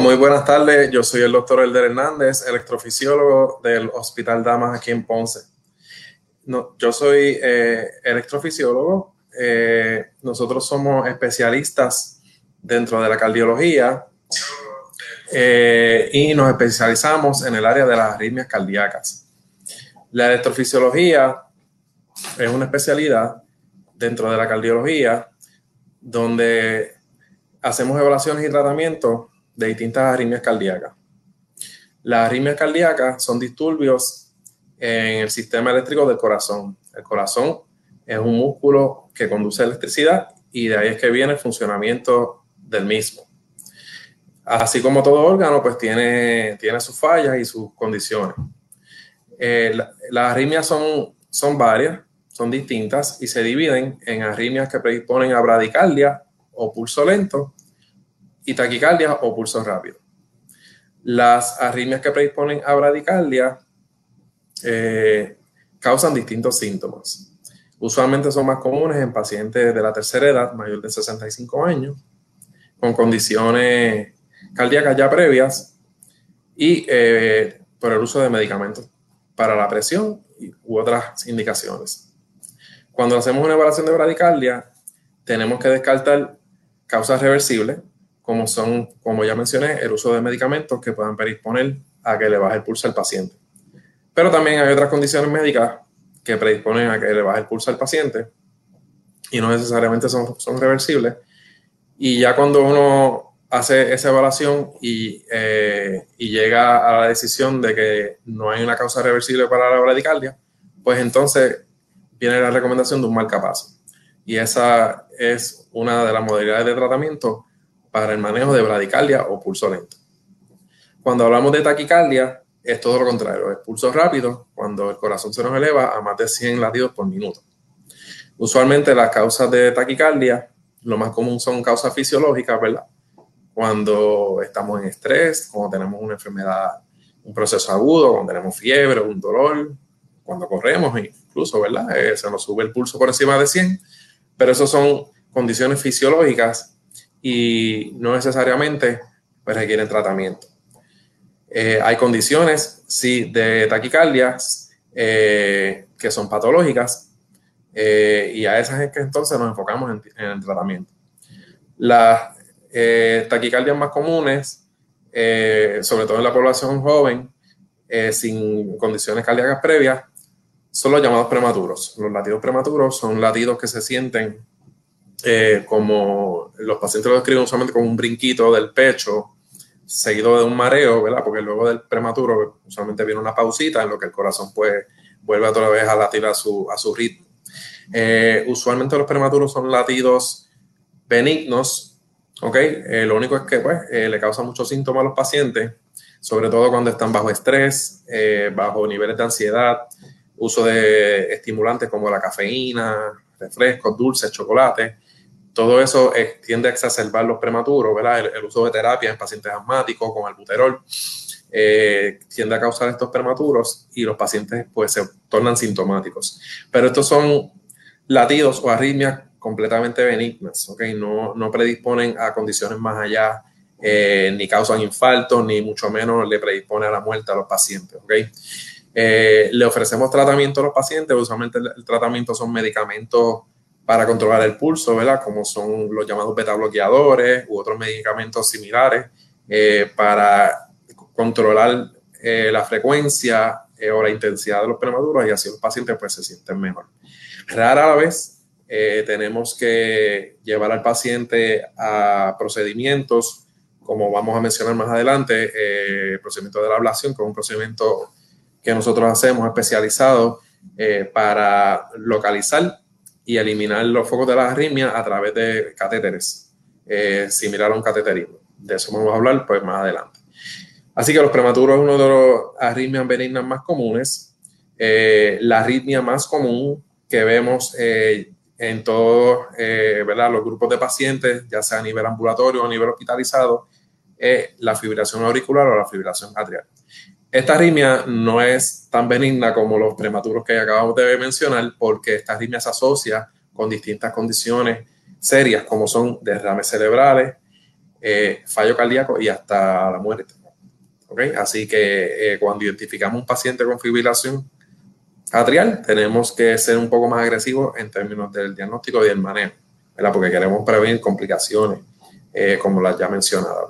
Muy buenas tardes. Yo soy el doctor Elder Hernández, electrofisiólogo del Hospital Damas aquí en Ponce. Yo soy eh, electrofisiólogo. Eh, nosotros somos especialistas dentro de la cardiología eh, y nos especializamos en el área de las arritmias cardíacas. La electrofisiología es una especialidad dentro de la cardiología donde hacemos evaluaciones y tratamientos de distintas arritmias cardíacas. Las arritmias cardíacas son disturbios en el sistema eléctrico del corazón. El corazón es un músculo que conduce electricidad y de ahí es que viene el funcionamiento del mismo. Así como todo órgano, pues tiene, tiene sus fallas y sus condiciones. Eh, las arritmias son, son varias, son distintas y se dividen en arritmias que predisponen a bradicardia o pulso lento y taquicardia o pulso rápido. Las arritmias que predisponen a bradicardia eh, causan distintos síntomas. Usualmente son más comunes en pacientes de la tercera edad, mayor de 65 años, con condiciones cardíacas ya previas y eh, por el uso de medicamentos para la presión u otras indicaciones. Cuando hacemos una evaluación de bradicardia, tenemos que descartar causas reversibles, como son, como ya mencioné, el uso de medicamentos que puedan predisponer a que le baje el pulso al paciente. Pero también hay otras condiciones médicas que predisponen a que le baje el pulso al paciente y no necesariamente son, son reversibles. Y ya cuando uno hace esa evaluación y, eh, y, llega a la decisión de que no hay una causa reversible para la bradicardia, pues entonces viene la recomendación de un marcapaso. Y esa es una de las modalidades de tratamiento para el manejo de bradicardia o pulso lento. Cuando hablamos de taquicardia, es todo lo contrario, es pulso rápido cuando el corazón se nos eleva a más de 100 latidos por minuto. Usualmente las causas de taquicardia, lo más común son causas fisiológicas, ¿verdad? Cuando estamos en estrés, cuando tenemos una enfermedad, un proceso agudo, cuando tenemos fiebre, un dolor, cuando corremos, incluso, ¿verdad? Eh, se nos sube el pulso por encima de 100, pero eso son condiciones fisiológicas y no necesariamente requieren tratamiento. Eh, hay condiciones, sí, de taquicardias eh, que son patológicas eh, y a esas es que entonces nos enfocamos en, el tratamiento. Las taquicardias más comunes, sobre todo en la población joven, sin condiciones cardíacas previas, son los llamados prematuros. Los latidos prematuros son latidos que se sienten eh, como los pacientes lo describen usualmente como un brinquito del pecho seguido de un mareo, ¿verdad? Porque luego del prematuro usualmente viene una pausita en lo que el corazón pues vuelve otra vez a latir a su, a su ritmo. Eh, usualmente los prematuros son latidos benignos, ¿ok? Eh, lo único es que pues le causa muchos síntomas a los pacientes, sobre todo cuando están bajo estrés, bajo niveles de ansiedad, uso de estimulantes como la cafeína, refrescos, dulces, chocolate, todo eso eh, tiende a exacerbar los prematuros, ¿verdad? El, uso de terapia en pacientes asmáticos con albuterol eh, tiende a causar estos prematuros y los pacientes pues se tornan sintomáticos. Pero estos son latidos o arritmias completamente benignas, ¿ok? No, no predisponen a condiciones más allá, eh, ni causan infartos, ni mucho menos le predispone a la muerte a los pacientes, ¿ok? le ofrecemos tratamiento a los pacientes, usualmente el tratamiento son medicamentos para controlar el pulso, ¿verdad? Como son los llamados beta bloqueadores u otros medicamentos similares eh, para controlar la frecuencia o la intensidad de los prematuros y así los pacientes pues se sienten mejor. Rara vez tenemos que llevar al paciente a procedimientos como vamos a mencionar más adelante, el procedimiento de la ablación, que es un procedimiento que nosotros hacemos especializado para localizar y eliminar los focos de la arritmia a través de catéteres, eh, similar a un cateterismo. De eso vamos a hablar pues más adelante. Así que los prematuros es uno de los arritmias benignas más comunes. Eh, la arritmia más común que vemos eh, en todos los grupos de pacientes, ya sea a nivel ambulatorio o a nivel hospitalizado, es la fibrilación auricular o la fibrilación atrial. Esta arritmia no es tan benigna como los prematuros que acabamos de mencionar, porque esta arritmia se asocia con distintas condiciones serias, como son derrames cerebrales, eh, fallo cardíaco y hasta la muerte. Así que eh, cuando identificamos un paciente con fibrilación atrial, tenemos que ser un poco más agresivos en términos del diagnóstico y del manejo, porque queremos prevenir complicaciones, eh, como las ya mencionadas.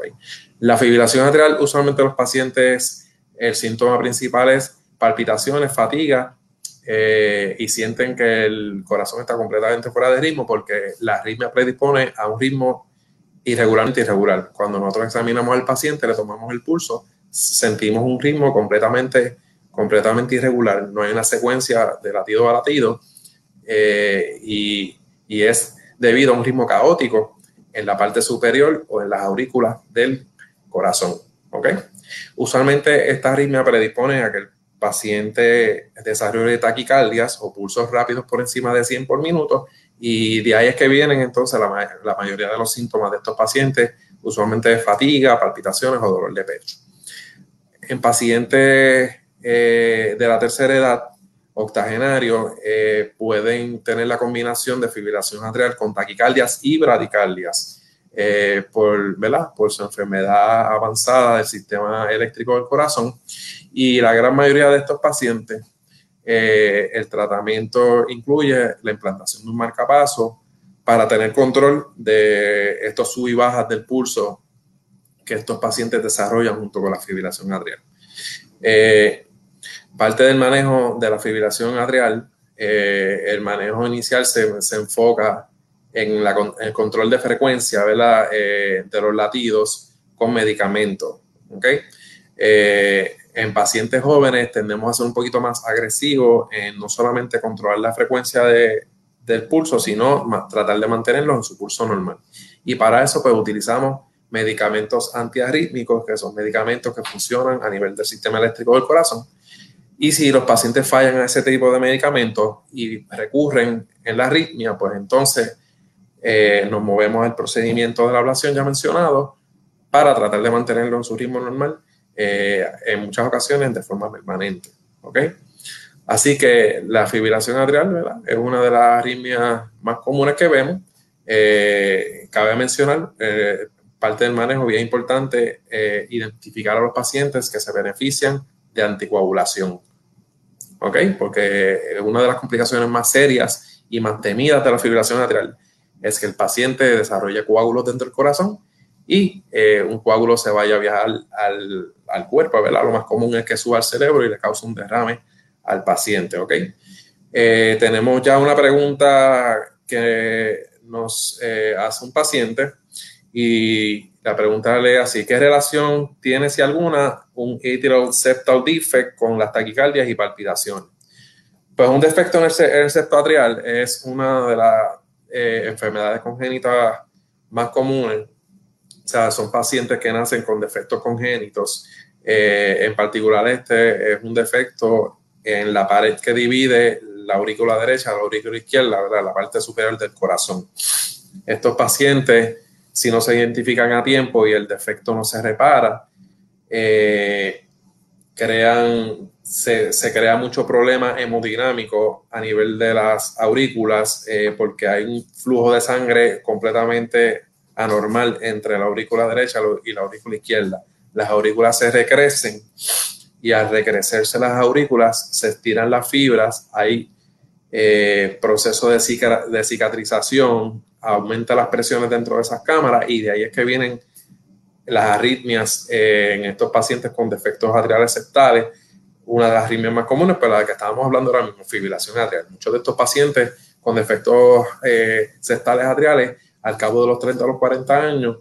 La fibrilación atrial, usualmente los pacientes el síntoma principal es palpitaciones, fatiga eh, y sienten que el corazón está completamente fuera de ritmo porque la arritmia predispone a un ritmo irregularmente irregular. Cuando nosotros examinamos al paciente, le tomamos el pulso, sentimos un ritmo completamente, completamente irregular. No hay una secuencia de latido a latido eh, y, y es debido a un ritmo caótico en la parte superior o en las aurículas del corazón. ¿ok? Usualmente esta arritmia predispone a que el paciente desarrolle taquicardias o pulsos rápidos por encima de 100 por minuto y de ahí es que vienen entonces la, mayoría de los síntomas de estos pacientes, usualmente fatiga, palpitaciones o dolor de pecho. En pacientes eh, de la tercera edad, octogenarios, eh, pueden tener la combinación de fibrilación atrial con taquicardias y bradicardias eh, por, ¿verdad? por su enfermedad avanzada del sistema eléctrico del corazón. Y la gran mayoría de estos pacientes, eh, el tratamiento incluye la implantación de un marcapaso para tener control de estos sub y bajas del pulso que estos pacientes desarrollan junto con la fibrilación atrial. Eh, parte del manejo de la fibrilación atrial, el manejo inicial se, se enfoca en el control de frecuencia eh, de los latidos con medicamentos. ¿okay? Eh, en pacientes jóvenes tendemos a ser un poquito más agresivos en no solamente controlar la frecuencia del pulso, sino tratar de mantenerlo en su pulso normal. Y para eso pues utilizamos medicamentos antiarrítmicos, que son medicamentos que funcionan a nivel del sistema eléctrico del corazón. Y si los pacientes fallan a ese tipo de medicamentos y recurren en la arritmia, pues entonces eh, nos movemos al procedimiento de la ablación ya mencionado para tratar de mantenerlo en su ritmo normal, eh, en muchas ocasiones de forma permanente. ¿ok? Así que la fibrilación atrial es una de las arritmias más comunes que vemos. Eh, cabe mencionar, parte del manejo bien importante, identificar a los pacientes que se benefician de anticoagulación. ¿Ok? Porque una de las complicaciones más serias y más temidas de la fibrilación atrial es que el paciente desarrolle coágulos dentro del corazón y eh, un coágulo se vaya a viajar al, al, cuerpo, ¿verdad? Lo más común es que suba al cerebro y le cause un derrame al paciente, ¿ok? Eh, tenemos ya una pregunta que nos eh, hace un paciente y la pregunta lee así, ¿qué relación tiene, si alguna, un atrial septal defect con las taquicardias y palpitaciones? Pues un defecto en el, en el septo atrial es una de las eh, enfermedades congénitas más comunes, o sea, son pacientes que nacen con defectos congénitos. Eh, en particular, este es un defecto en la pared que divide la aurícula derecha la aurícula izquierda, la parte superior del corazón. Estos pacientes, si no se identifican a tiempo y el defecto no se repara, eh, crean se, crea mucho problema hemodinámico a nivel de las aurículas eh, porque hay un flujo de sangre completamente anormal entre la aurícula derecha y la aurícula izquierda. Las aurículas se recrecen y al recrecerse las aurículas se estiran las fibras, hay eh, proceso de, cicatrización, aumenta las presiones dentro de esas cámaras y de ahí es que vienen las arritmias en estos pacientes con defectos atriales septales, una de las arritmias más comunes, pero la que estábamos hablando ahora mismo, fibrilación atrial. Muchos de estos pacientes con defectos eh, septales atriales, al cabo de los 30 a los 40 años,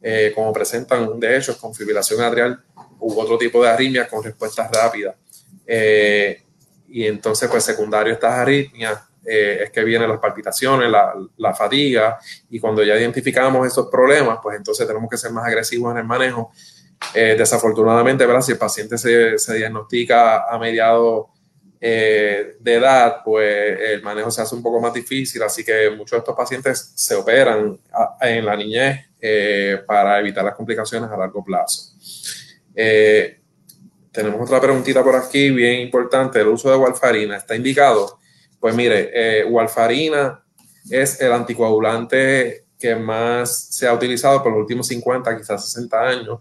eh, como presentan de hecho con fibrilación atrial u otro tipo de arritmias con respuesta rápida. Eh, y entonces, pues secundario a estas arritmias eh, es que vienen las palpitaciones, la, la, fatiga, y cuando ya identificamos esos problemas, pues entonces tenemos que ser más agresivos en el manejo. Eh, desafortunadamente, ¿verdad? si el paciente se, se diagnostica a mediados eh, de edad, pues el manejo se hace un poco más difícil, así que muchos de estos pacientes se operan en la niñez para evitar las complicaciones a largo plazo. tenemos otra preguntita por aquí, bien importante, el uso de warfarina está indicado pues mire, eh, warfarina es el anticoagulante que más se ha utilizado por los últimos 50, quizás 60 años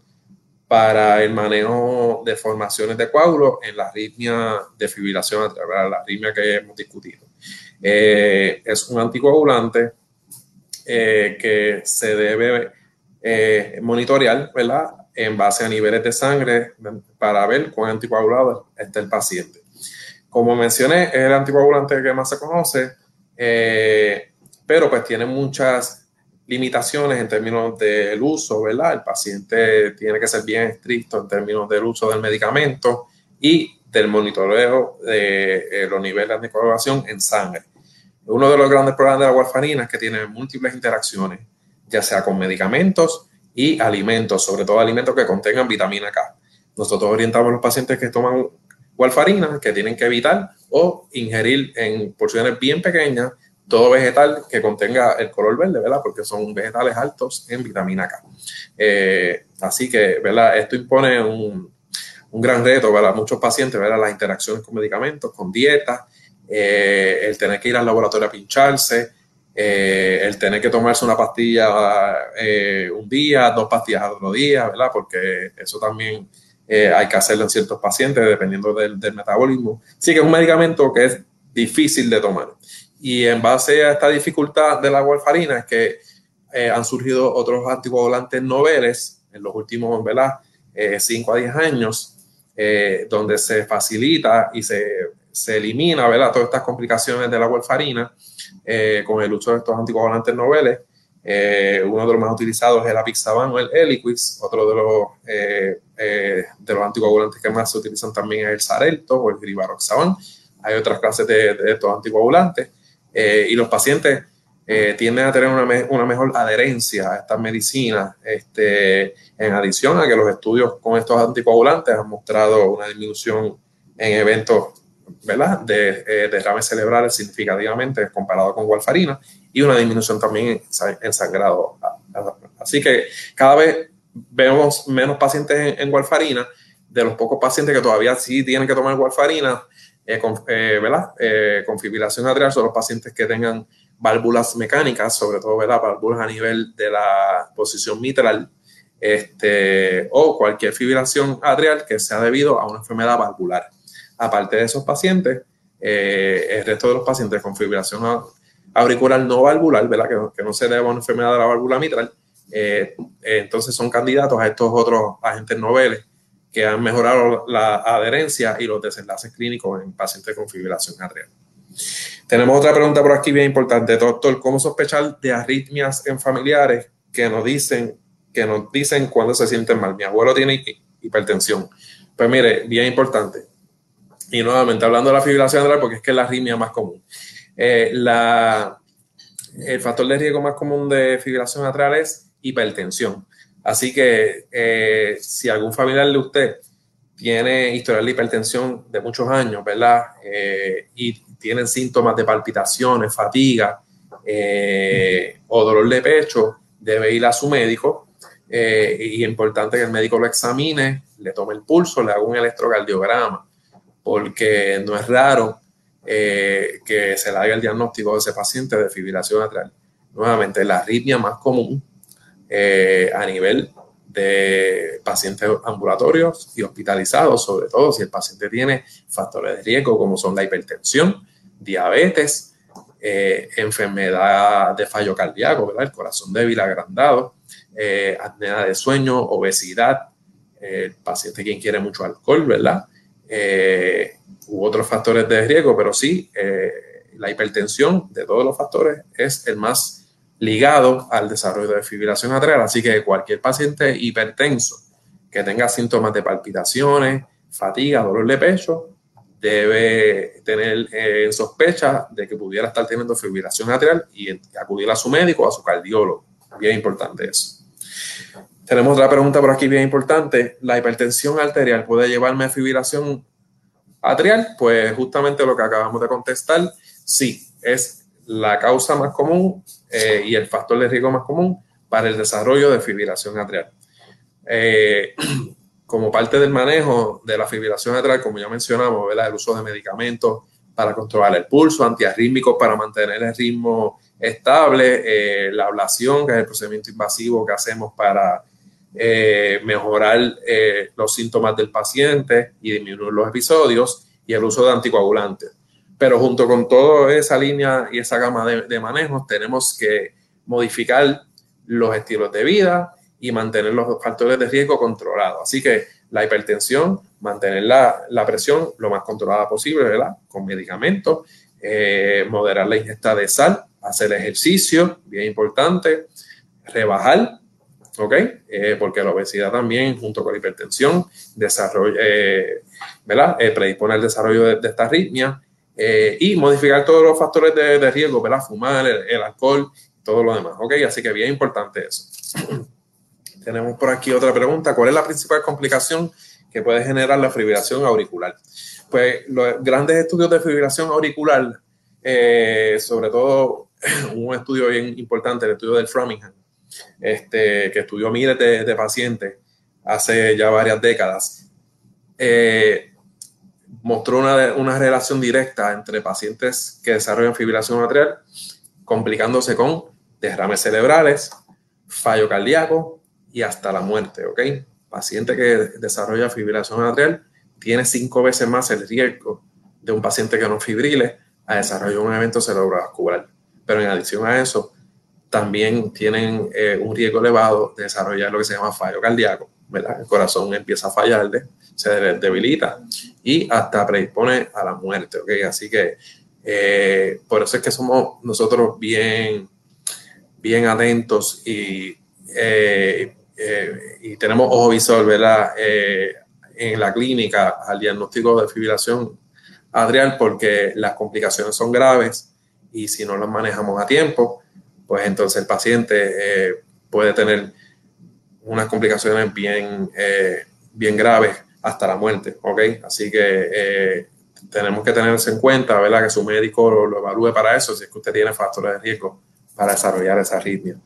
para el manejo de formaciones de coágulos en la arritmia de fibrilación atrial, la arritmia que hemos discutido. Eh, es un anticoagulante eh, que se debe eh, monitorear, ¿verdad? En base a niveles de sangre para ver cuán anticoagulado está el paciente. Como mencioné, es el anticoagulante que más se conoce, pero pues tiene muchas limitaciones en términos del uso, ¿verdad? El paciente tiene que ser bien estricto en términos del uso del medicamento y del monitoreo de eh, los niveles de anticoagulación en sangre. Uno de los grandes problemas de la warfarina es que tiene múltiples interacciones, ya sea con medicamentos y alimentos, sobre todo alimentos que contengan vitamina K. Nosotros orientamos a los pacientes que toman warfarina que tienen que evitar o ingerir en porciones bien pequeñas todo vegetal que contenga el color verde, ¿verdad? Porque son vegetales altos en vitamina K. Eh, así que, ¿verdad? Esto impone un, un, gran reto, ¿verdad? Muchos pacientes, ¿verdad? Las interacciones con medicamentos, con dietas, eh, el tener que ir al laboratorio a pincharse, eh, el tener que tomarse una pastilla un día, dos pastillas al otro día, ¿verdad? Porque eso también eh, hay que hacerlo en ciertos pacientes dependiendo del, metabolismo. Sí que es un medicamento que es difícil de tomar. Y en base a esta dificultad de la warfarina es que eh, han surgido otros anticoagulantes noveles en los últimos, ¿verdad? 5 eh, a 10 años, donde se facilita y se, se, elimina, ¿verdad? Todas estas complicaciones de la warfarina con el uso de estos anticoagulantes noveles eh, uno de los más utilizados es el Apixaban o el Eliquis. Otro de los, eh, eh, de los anticoagulantes que más se utilizan también es el Sarelto o el Rivaroxaban. Hay otras clases de, estos anticoagulantes. Y los pacientes tienden a tener una, mejor adherencia a estas medicinas, este, en adición a que los estudios con estos anticoagulantes han mostrado una disminución en eventos ¿verdad? de derrames cerebrales significativamente comparado con warfarina y una disminución también en sangrado. Así que cada vez vemos menos pacientes en, warfarina. De los pocos pacientes que todavía sí tienen que tomar warfarina, eh, con, eh, ¿verdad? Eh, atrial son los pacientes que tengan válvulas mecánicas, sobre todo ¿verdad? válvulas a nivel de la posición mitral, este, o cualquier fibrilación atrial que sea debido a una enfermedad valvular. Aparte de esos pacientes, el resto de los pacientes con fibrilación auricular no valvular, ¿verdad? Que, no se debe a una enfermedad de la válvula mitral, eh, eh, entonces son candidatos a estos otros agentes noveles que han mejorado la adherencia y los desenlaces clínicos en pacientes con fibrilación atrial. Tenemos otra pregunta por aquí bien importante, doctor, ¿cómo sospechar de arritmias en familiares que nos dicen que nos dicen cuando se sienten mal? Mi abuelo tiene hipertensión. Pues mire, bien importante. Y nuevamente hablando de la fibrilación atrial porque es que es la arritmia más común. Eh, el factor de riesgo más común de fibrilación atrial es hipertensión. Así que eh, si algún familiar de usted tiene historial de hipertensión de muchos años, ¿verdad? Eh, y tienen síntomas de palpitaciones, fatiga o dolor de pecho, debe ir a su médico. y es importante que el médico lo examine, le tome el pulso, le haga un electrocardiograma, porque no es raro eh, que se le haga el diagnóstico de ese paciente de fibrilación atrial. Nuevamente, la arritmia más común eh, a nivel de pacientes ambulatorios y hospitalizados, sobre todo si el paciente tiene factores de riesgo como son la hipertensión, diabetes, eh, enfermedad de fallo cardíaco, el corazón débil agrandado, eh, de sueño, obesidad, el paciente quien quiere mucho alcohol, ¿verdad? u otros factores de riesgo, pero sí, la hipertensión de todos los factores es el más ligado al desarrollo de fibrilación atrial, así que cualquier paciente hipertenso que tenga síntomas de palpitaciones, fatiga, dolor de pecho, debe tener en sospecha de que pudiera estar teniendo fibrilación atrial y acudir a su médico o a su cardiólogo. Bien importante eso. Tenemos otra pregunta por aquí bien importante. ¿La hipertensión arterial puede llevarme a fibrilación atrial? Pues justamente lo que acabamos de contestar, sí, es la causa más común eh, y el factor de riesgo más común para el desarrollo de fibrilación atrial. Eh, como parte del manejo de la fibrilación atrial, como ya mencionamos, el uso de medicamentos para controlar el pulso, antiarrítmicos para mantener el ritmo estable, eh, la ablación, que es el procedimiento invasivo que hacemos para mejorar los síntomas del paciente y disminuir los episodios, y el uso de anticoagulantes. Pero junto con toda esa línea y esa gama de, de manejos, tenemos que modificar los estilos de vida, y mantener los factores de riesgo controlados. Así que la hipertensión, mantener la, la presión lo más controlada posible, ¿verdad? Con medicamentos, eh, moderar la ingesta de sal, hacer ejercicio, bien importante, rebajar, ¿ok? Eh, porque la obesidad también, junto con la hipertensión, desarrolla, eh, ¿verdad? predispone al desarrollo de, esta arritmia y modificar todos los factores de, de riesgo, ¿verdad? Fumar, el, el alcohol, todo lo demás, ¿ok? Así que bien importante eso. Tenemos por aquí otra pregunta. ¿Cuál es la principal complicación que puede generar la fibrilación auricular? Pues los grandes estudios de fibrilación auricular, eh, sobre todo un estudio bien importante, el estudio del Framingham, este, que estudió miles de, pacientes hace ya varias décadas, eh, mostró una, una, relación directa entre pacientes que desarrollan fibrilación atrial, complicándose con derrames cerebrales, fallo cardíaco, y hasta la muerte, ¿ok? Paciente que desarrolla fibrilación atrial tiene cinco veces más el riesgo de un paciente que no fibrile a desarrollar un evento cerebrovascular. Pero en adición a eso, también tienen eh, un riesgo elevado de desarrollar lo que se llama fallo cardíaco, ¿verdad? El corazón empieza a fallar, se debilita y hasta predispone a la muerte, ¿ok? Así que eh, por eso es que somos nosotros bien, bien atentos y eh, eh, y tenemos ojo visor, ¿verdad? En la clínica al diagnóstico de fibrilación adrial porque las complicaciones son graves y si no las manejamos a tiempo, pues entonces el paciente puede tener unas complicaciones bien, bien graves hasta la muerte, ¿ok? Así que tenemos que tenerse en cuenta, ¿verdad? Que su médico lo, evalúe para eso, si es que usted tiene factores de riesgo para desarrollar esa arritmia.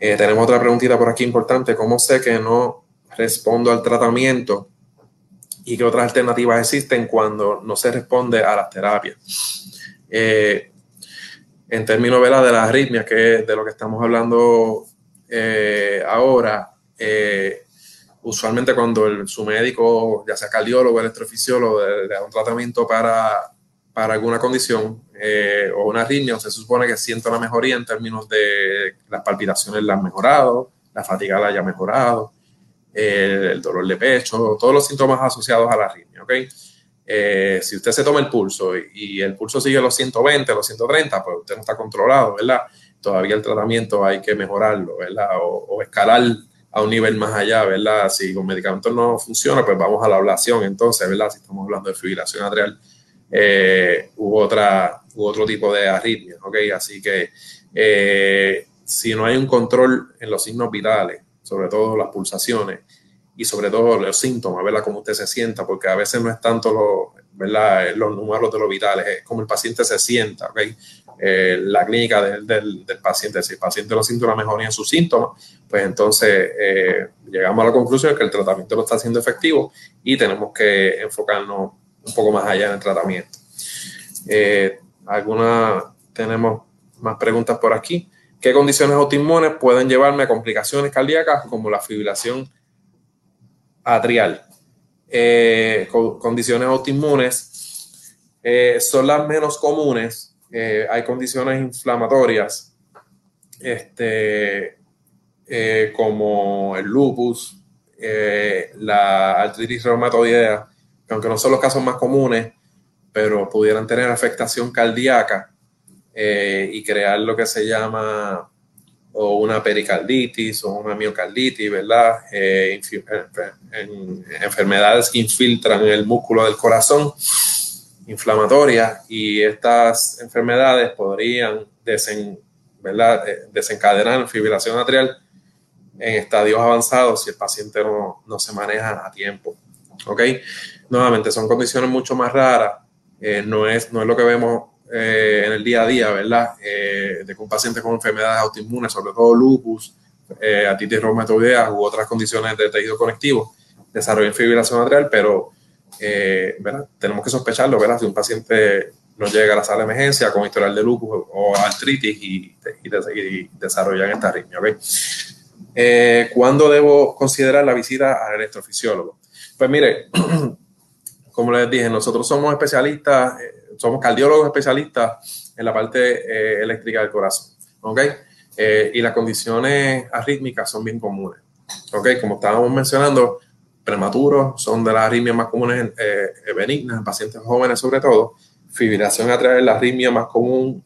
Eh, tenemos otra preguntita por aquí importante. ¿Cómo sé que no respondo al tratamiento y qué otras alternativas existen cuando no se responde a las terapias? Eh, en términos de la arritmia, que es de lo que estamos hablando eh, ahora, usualmente cuando su médico, ya sea cardiólogo, electrofisiólogo, le da un tratamiento para para alguna condición eh, o una arritmia, se supone que sienta una mejoría en términos de las palpitaciones la han mejorado, la fatiga la haya mejorado, el, dolor de pecho, todos los síntomas asociados a la arritmia, ¿ok? Eh, si usted se toma el pulso y, el pulso sigue los 120, los 130, pues usted no está controlado, ¿verdad? Todavía el tratamiento hay que mejorarlo, ¿verdad? O, escalar a un nivel más allá, ¿verdad? Si con medicamentos no funciona, pues vamos a la ablación entonces, ¿verdad? Si estamos hablando de fibrilación atrial eh, u, otra, otro tipo de arritmia, ¿ok? Así que eh, si no hay un control en los signos vitales, sobre todo las pulsaciones y sobre todo los síntomas, ¿verdad? Cómo usted se sienta, porque a veces no es tanto ¿verdad? los números de los vitales, es como el paciente se sienta, ¿ok? Eh, la clínica del, del, paciente, si el paciente no siente una mejoría en sus síntomas, pues entonces eh, llegamos a la conclusión de que el tratamiento no está siendo efectivo y tenemos que enfocarnos un poco más allá en el tratamiento. Eh, alguna, tenemos más preguntas por aquí. ¿Qué condiciones autoinmunes pueden llevarme a complicaciones cardíacas como la fibrilación atrial? Eh, condiciones autoinmunes son las menos comunes. Hay condiciones inflamatorias este, eh, como el lupus, la artritis reumatoidea, que aunque no son los casos más comunes, pero pudieran tener afectación cardíaca y crear lo que se llama o una pericarditis o una miocarditis, ¿verdad? Eh, en, enfermedades que infiltran el músculo del corazón, inflamatorias, y estas enfermedades podrían desen. Eh, desencadenar fibrilación atrial en estadios avanzados si el paciente no, no, se maneja a tiempo. ¿Ok? Nuevamente, son condiciones mucho más raras, eh, no, es, no es lo que vemos eh, en el día a día, ¿verdad? Eh, de que un paciente con enfermedades autoinmunes, sobre todo lupus, eh, atitis reumatoidea u otras condiciones de tejido conectivo, desarrollen fibrilación atrial, pero eh, tenemos que sospecharlo, ¿verdad? Si un paciente no llega a la sala de emergencia con historial de lupus o artritis y, desarrollan esta arritmia, ¿ok? ¿Cuándo debo considerar la visita al electrofisiólogo? Pues mire, como les dije, nosotros somos especialistas somos cardiólogos especialistas en la parte eh, eléctrica del corazón, ¿ok? Eh, y las condiciones arrítmicas son bien comunes, ¿ok? Como estábamos mencionando, prematuros son de las arritmias más comunes eh, benignas en pacientes jóvenes sobre todo. Fibrilación atrial es la arritmia más común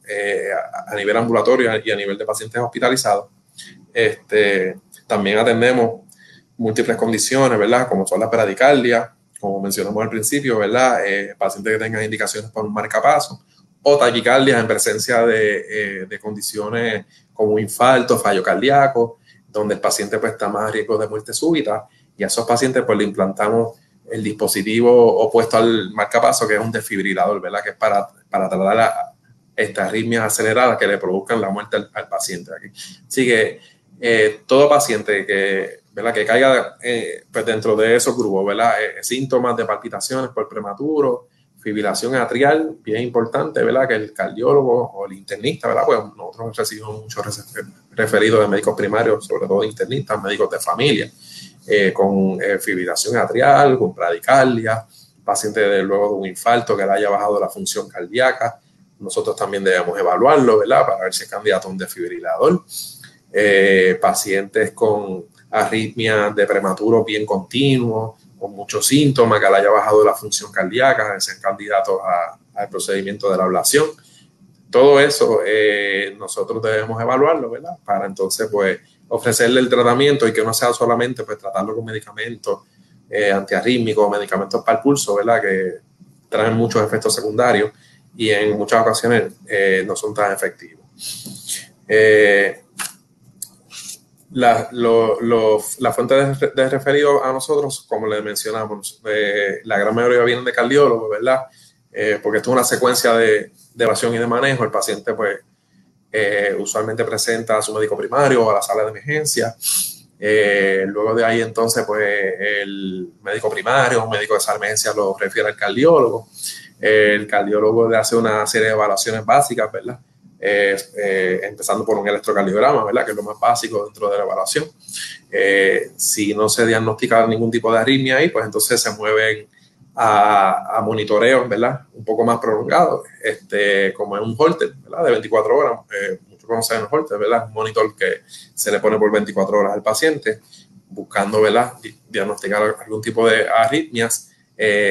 a, nivel ambulatorio y a nivel de pacientes hospitalizados. Este, también atendemos múltiples condiciones, ¿verdad? Como son la peradicardia, como mencionamos al principio, ¿verdad? Eh, pacientes que tengan indicaciones para un marcapaso o taquicardias en presencia de, eh, condiciones como infarto, fallo cardíaco, donde el paciente pues, está más a riesgo de muerte súbita y a esos pacientes pues le implantamos el dispositivo opuesto al marcapaso, que es un desfibrilador, ¿verdad? Que es para, para tratar la, estas arritmias aceleradas que le produzcan la muerte al, paciente. Aquí. Así que eh, todo paciente que ¿verdad? Que caiga eh, pues dentro de esos grupos, ¿verdad? Eh, síntomas de palpitaciones por prematuro, fibrilación atrial, bien importante, ¿verdad? Que el cardiólogo o el internista, ¿verdad? Pues nosotros recibimos muchos referidos de médicos primarios, sobre todo internistas, médicos de familia, eh, con fibrilación atrial, con bradicardia, paciente de, luego de un infarto que le haya bajado la función cardíaca. Nosotros también debemos evaluarlo, ¿verdad? Para ver si es candidato a un desfibrilador. pacientes con arritmia de prematuro bien continuo, con muchos síntomas, que le haya bajado la función cardíaca, ser candidatos al procedimiento de la ablación. Todo eso eh, nosotros debemos evaluarlo, ¿verdad? Para entonces, pues, ofrecerle el tratamiento y que no sea solamente, pues, tratarlo con medicamentos eh, antiarrítmicos, medicamentos para el pulso, ¿verdad? Que traen muchos efectos secundarios y en muchas ocasiones eh, no son tan efectivos. Eh, la, la fuente de, referido a nosotros, como le mencionamos, eh, la gran mayoría vienen de cardiólogos, ¿verdad? Eh, porque esto es una secuencia de, de, evasión y de manejo. El paciente, pues, eh, usualmente presenta a su médico primario o a la sala de emergencia. luego de ahí, entonces, pues, el médico primario o médico de de emergencia lo refiere al cardiólogo. el cardiólogo le hace una serie de evaluaciones básicas, ¿verdad? Eh, empezando por un electrocardiograma, ¿verdad? Que es lo más básico dentro de la evaluación. Eh, si no se diagnostica ningún tipo de arritmia ahí, pues entonces se mueven a, a monitoreos, ¿verdad? Un poco más prolongados, este, como en un Holter, ¿verdad? De 24 horas. Eh, muchos conocen el Holter, ¿verdad? Un monitor que se le pone por 24 horas al paciente, buscando, ¿verdad? Diagnosticar algún tipo de arritmias.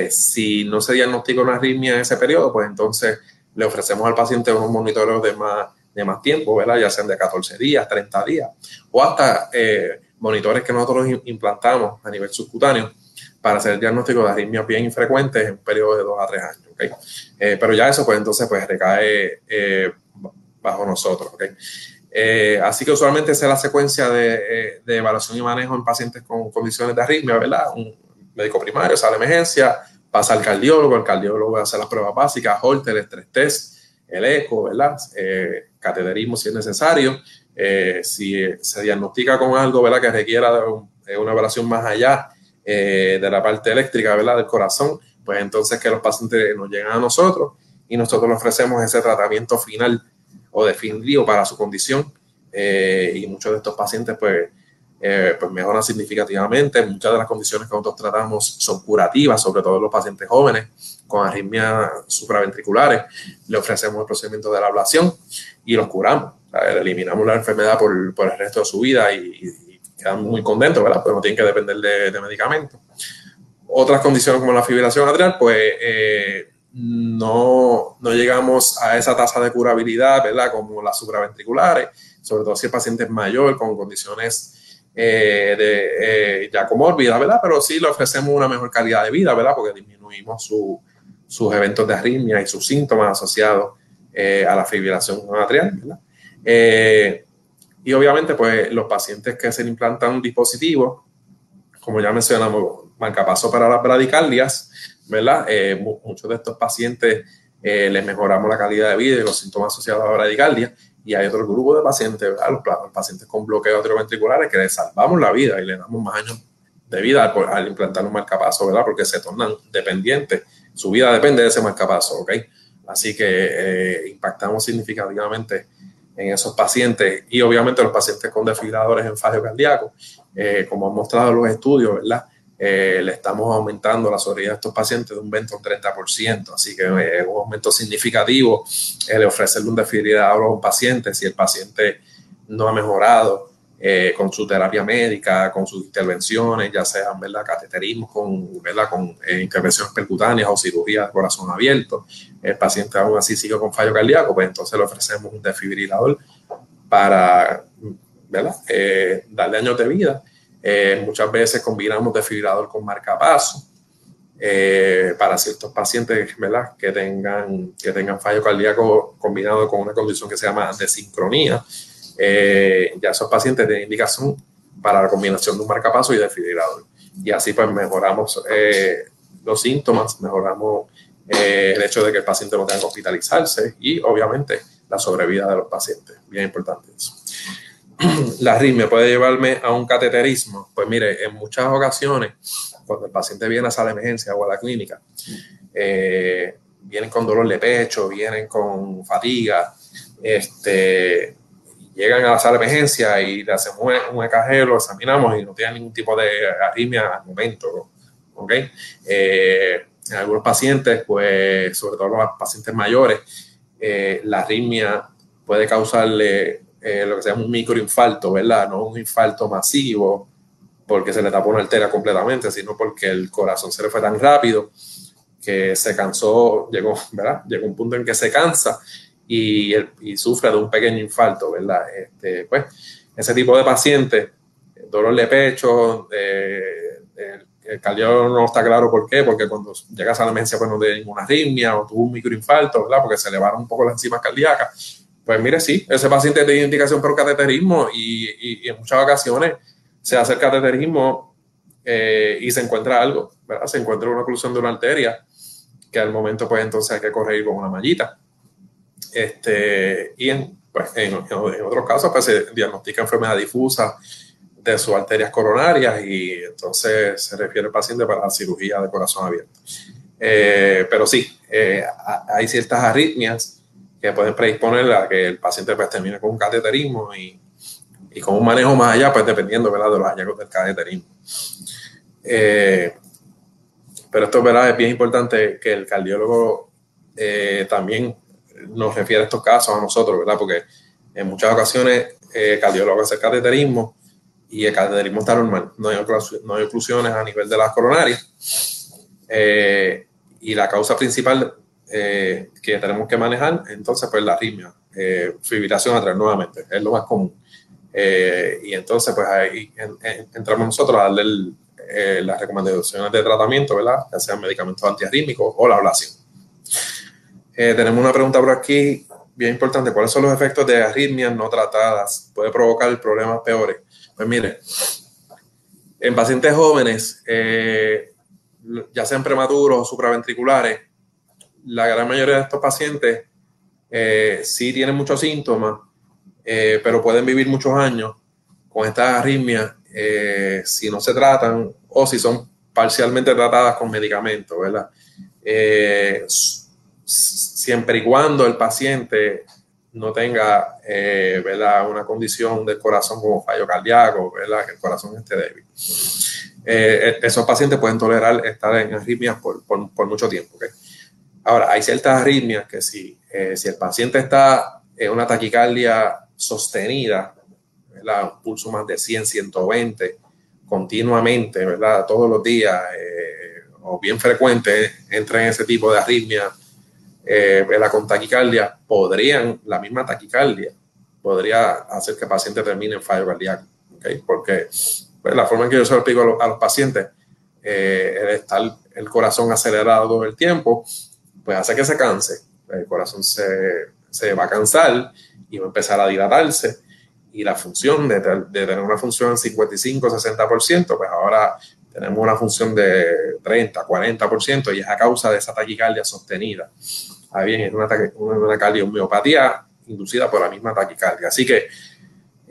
si no se diagnostica una arritmia en ese periodo, pues entonces le ofrecemos al paciente unos monitoreos de más, de más tiempo, ¿verdad? Ya sean de 14 días, 30 días, o hasta eh, monitores que nosotros implantamos a nivel subcutáneo para hacer el diagnóstico de arritmias bien infrecuentes en un periodo de 2 a 3 años. Eh, pero ya eso, pues entonces, pues recae eh, bajo nosotros, ¿ok? así que usualmente esa es la secuencia de, de, evaluación y manejo en pacientes con condiciones de arritmia, ¿verdad? Un médico primario, sala de emergencia, pasa al cardiólogo, el cardiólogo hace las pruebas básicas, Holter, estrés test, el eco, ¿verdad? Eh, cateterismo si es necesario. Eh, si se diagnostica con algo, ¿verdad? Que requiera una evaluación más allá eh, de la parte eléctrica, ¿verdad? Del corazón, pues entonces que los pacientes nos llegan a nosotros y nosotros le ofrecemos ese tratamiento final o definitivo para su condición. y muchos de estos pacientes, pues, eh, pues mejoran significativamente. Muchas de las condiciones que nosotros tratamos son curativas, sobre todo en los pacientes jóvenes con arritmias supraventriculares. Le ofrecemos el procedimiento de la ablación y los curamos. eliminamos la enfermedad por, el resto de su vida y, quedan muy contentos, ¿verdad? Pero no tienen que depender de, medicamentos. Otras condiciones como la fibrilación atrial, pues eh, no, no, llegamos a esa tasa de curabilidad, ¿verdad? Como las supraventriculares, sobre todo si el paciente es mayor, con condiciones eh, de, ya comórbidas, ¿verdad? Pero sí le ofrecemos una mejor calidad de vida, ¿verdad? Porque disminuimos sus eventos de arritmia y sus síntomas asociados eh, a la fibrilación atrial, ¿verdad? Eh, y obviamente, pues los pacientes que se implantan un dispositivo, como ya mencionamos, marcapaso para las bradicardias, ¿verdad? Eh, muchos de estos pacientes les mejoramos la calidad de vida y los síntomas asociados a la bradicardia. Y hay otro grupo de pacientes, ¿verdad? Los, pacientes con bloqueo atrioventriculares que les salvamos la vida y le damos más años de vida al, implantar un marcapaso, ¿verdad? Porque se tornan dependientes. Su vida depende de ese marcapaso, ¿ok? Así que eh, impactamos significativamente en esos pacientes y obviamente los pacientes con desfibriladores en fajo cardíaco, eh, como han mostrado los estudios, ¿verdad? Eh, le estamos aumentando la sobrevida de estos pacientes de un 20 o un 30%, así que es un aumento significativo el ofrecerle un desfibrilador a un paciente si el paciente no ha mejorado eh, con su terapia médica, con sus intervenciones, ya sean ¿verdad? cateterismo con, ¿verdad? con eh, intervenciones percutáneas o cirugía de corazón abierto, el paciente aún así sigue con fallo cardíaco, pues entonces le ofrecemos un desfibrilador para ¿verdad? Eh, darle años de vida. muchas veces combinamos desfibrilador con marcapaso. para ciertos pacientes ¿verdad? Que, tengan, que tengan fallo cardíaco combinado con una condición que se llama desincronía, eh, ya esos pacientes tienen indicación para la combinación de un marcapaso y desfibrilador. Y así pues mejoramos eh, los síntomas, mejoramos eh, el hecho de que el paciente no tenga que hospitalizarse y obviamente la sobrevida de los pacientes. Bien importante eso. La arritmia puede llevarme a un cateterismo. Pues mire, en muchas ocasiones, cuando el paciente viene a de emergencia o a la clínica, vienen con dolor de pecho, vienen con fatiga, este, llegan a la sala de emergencia y le hacemos un, EKG, lo examinamos y no tienen ningún tipo de arritmia al momento. ¿ok? Eh, en algunos pacientes, pues, sobre todo los pacientes mayores, eh, la arritmia puede causarle eh, lo que se llama un microinfarto, ¿verdad? No un infarto masivo porque se le tapó una arteria completamente, sino porque el corazón se le fue tan rápido que se cansó, llegó, ¿verdad? Llegó un punto en que se cansa y, sufre de un pequeño infarto, ¿verdad? Este, pues, ese tipo de pacientes, dolor de pecho, el cardiólogo no está claro por qué, porque cuando llegas a la emergencia pues no tiene ninguna arritmia o tuvo un microinfarto, ¿verdad? Porque se elevaron un poco las enzimas cardíacas. Pues mire, sí, ese paciente tiene indicación por cateterismo y, en muchas ocasiones se hace el cateterismo eh, y se encuentra algo, ¿verdad? Se encuentra una oclusión de una arteria que al momento pues entonces hay que correr con una mallita. Este, y en, pues, en, otros casos pues, se diagnostica enfermedad difusa de sus arterias coronarias y entonces se refiere al paciente para la cirugía de corazón abierto. Eh, pero sí, eh, hay ciertas arritmias que pueden predisponer a que el paciente pues, termine con un cateterismo y, y con un manejo más allá, pues dependiendo ¿verdad? de los hallazgos del cateterismo. Eh, pero esto ¿verdad? es bien importante que el cardiólogo también nos refiere a estos casos a nosotros, ¿verdad? Porque en muchas ocasiones el cardiólogo hace cateterismo y el cateterismo está normal, no hay, no hay oclusiones a nivel de las coronarias. Eh, y la causa principal eh, que tenemos que manejar, entonces, pues la arritmia, eh, fibrilación atrás nuevamente, es lo más común. y entonces, pues ahí entramos nosotros a darle las recomendaciones de tratamiento, ¿verdad? Ya sean medicamentos antiarrítmicos o la ablación. Eh, tenemos una pregunta por aquí, bien importante. ¿Cuáles son los efectos de arritmias no tratadas? ¿Puede provocar problemas peores? Pues mire, en pacientes jóvenes, eh, ya sean prematuros o supraventriculares, la gran mayoría de estos pacientes eh, sí tienen muchos síntomas, pero pueden vivir muchos años con estas arritmias si no se tratan o si son parcialmente tratadas con medicamentos, ¿verdad? Siempre y cuando el paciente no tenga eh, una condición del corazón como fallo cardíaco, ¿verdad? que el corazón esté débil. Eh, e-, esos pacientes pueden tolerar estar en arritmias por, mucho tiempo. Ahora, hay ciertas arritmias que si, eh, si el paciente está en una taquicardia sostenida, ¿verdad? un pulso más de 100, 120 continuamente, todos los días eh, o bien frecuente, entra en ese tipo de arritmia eh, con taquicardia, podrían, la misma taquicardia, podría hacer que el paciente termine en fallo cardíaco. Porque pues, la forma en que yo se lo explico a los, pacientes, eh, el estar el corazón acelerado todo el tiempo, pues hace que se canse. El corazón se, se va a cansar y va a empezar a dilatarse. Y la función de, de tener una función 55-60%, pues ahora tenemos una función de 30, 40% y es a causa de esa taquicardia sostenida. Ahí bien, es una, una cardiomiopatía inducida por la misma taquicardia. Así que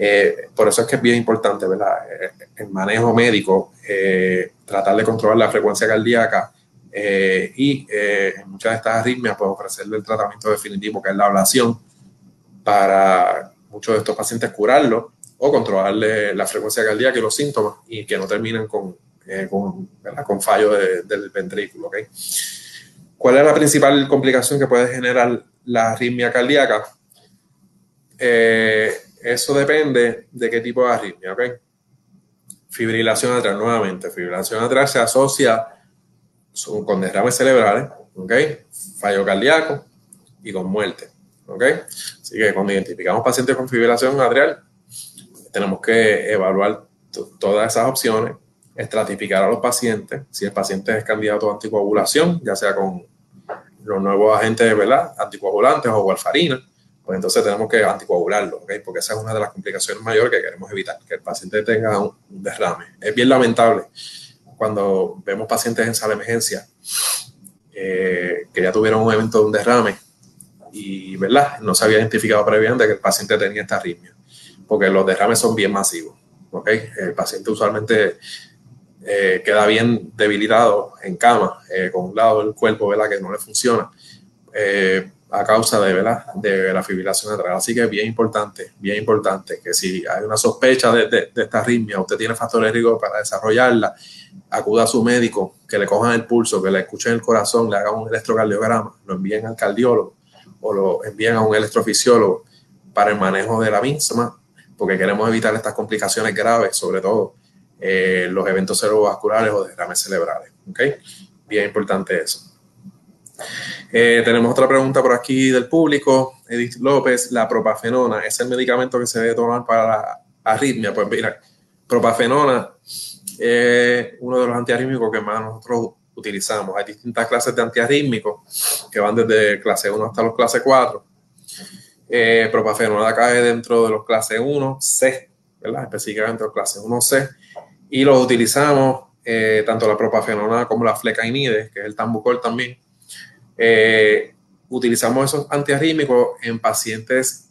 eh, por eso es que es bien importante, ¿verdad? Eh, el manejo médico, eh, tratar de controlar la frecuencia cardíaca y en muchas de estas arritmias, pues ofrecerle el tratamiento definitivo, que es la ablación, para muchos de estos pacientes curarlo o controlarle la frecuencia cardíaca y los síntomas y que no terminen con, con, fallo del ventrículo. ¿okay? ¿Cuál es la principal complicación que puede generar la arritmia cardíaca? Eh, eso depende de qué tipo de arritmia. Fibrilación atrás, nuevamente. Fibrilación atrás se asocia con derrames cerebrales, ¿ok? Fallo cardíaco y con muerte. Así que cuando identificamos pacientes con fibrilación atrial, tenemos que evaluar todas esas opciones, estratificar a los pacientes, si el paciente es candidato a anticoagulación, ya sea con los nuevos agentes, ¿verdad? Anticoagulantes o warfarina, pues entonces tenemos que anticoagularlo, ¿ok? porque esa es una de las complicaciones mayores que queremos evitar, que el paciente tenga un derrame. Es bien lamentable cuando vemos pacientes en sala de emergencia eh, que ya tuvieron un evento de un derrame y, ¿verdad? No se había identificado previamente que el paciente tenía esta arritmia, porque los derrames son bien masivos, ¿ok? El paciente usualmente eh, queda bien debilitado en cama, eh, con un lado del cuerpo, ¿verdad? Que no le funciona a causa de, de la fibrilación atrás. Así que es bien importante, bien importante que si hay una sospecha de, de, esta arritmia, usted tiene factores de riesgo para desarrollarla, acuda a su médico, que le cojan el pulso, que le escuchen el corazón, le hagan un electrocardiograma, lo envíen al cardiólogo o lo envíen a un electrofisiólogo para el manejo de la misma, porque queremos evitar estas complicaciones graves, sobre todo eh, los eventos cerebrovasculares o derrames cerebrales. ¿okay? Bien importante eso. Eh, tenemos otra pregunta por aquí del público. Edith López, la propafenona, ¿es el medicamento que se debe tomar para la arritmia? Pues mira, propafenona es uno de los antiarrítmicos que más nosotros utilizamos. Hay distintas clases de antiarrítmicos que van desde clase 1 hasta los clase 4. Eh, propafenona cae dentro de los clase 1C, ¿verdad? Específicamente los clase 1C. Y los utilizamos eh, tanto la propafenona como la flecainide, que es el tambucol también eh, utilizamos esos antiarrítmicos en pacientes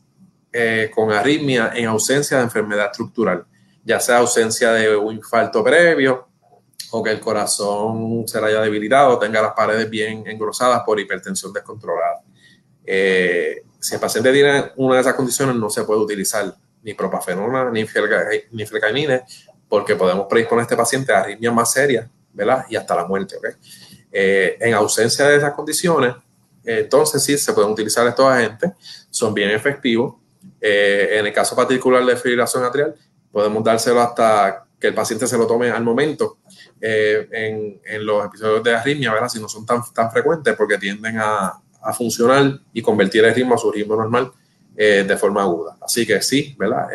eh, con arritmia en ausencia de enfermedad estructural, ya sea ausencia de un infarto previo o que el corazón se haya debilitado, tenga las paredes bien engrosadas por hipertensión descontrolada. Si el paciente tiene una de esas condiciones, no se puede utilizar ni propafenona ni flecainide porque podemos predisponer a este paciente a arritmias más serias, ¿verdad? Y hasta la muerte, ¿ok? Eh, en ausencia de esas condiciones, entonces sí se pueden utilizar estos agentes, son bien efectivos. Eh, en el caso particular de fibrilación atrial, podemos dárselo hasta que el paciente se lo tome al momento eh, en, los episodios de arritmia, ¿verdad? Si no son tan, tan frecuentes porque tienden a, funcionar y convertir el ritmo a su ritmo normal de forma aguda. Así que sí, ¿verdad?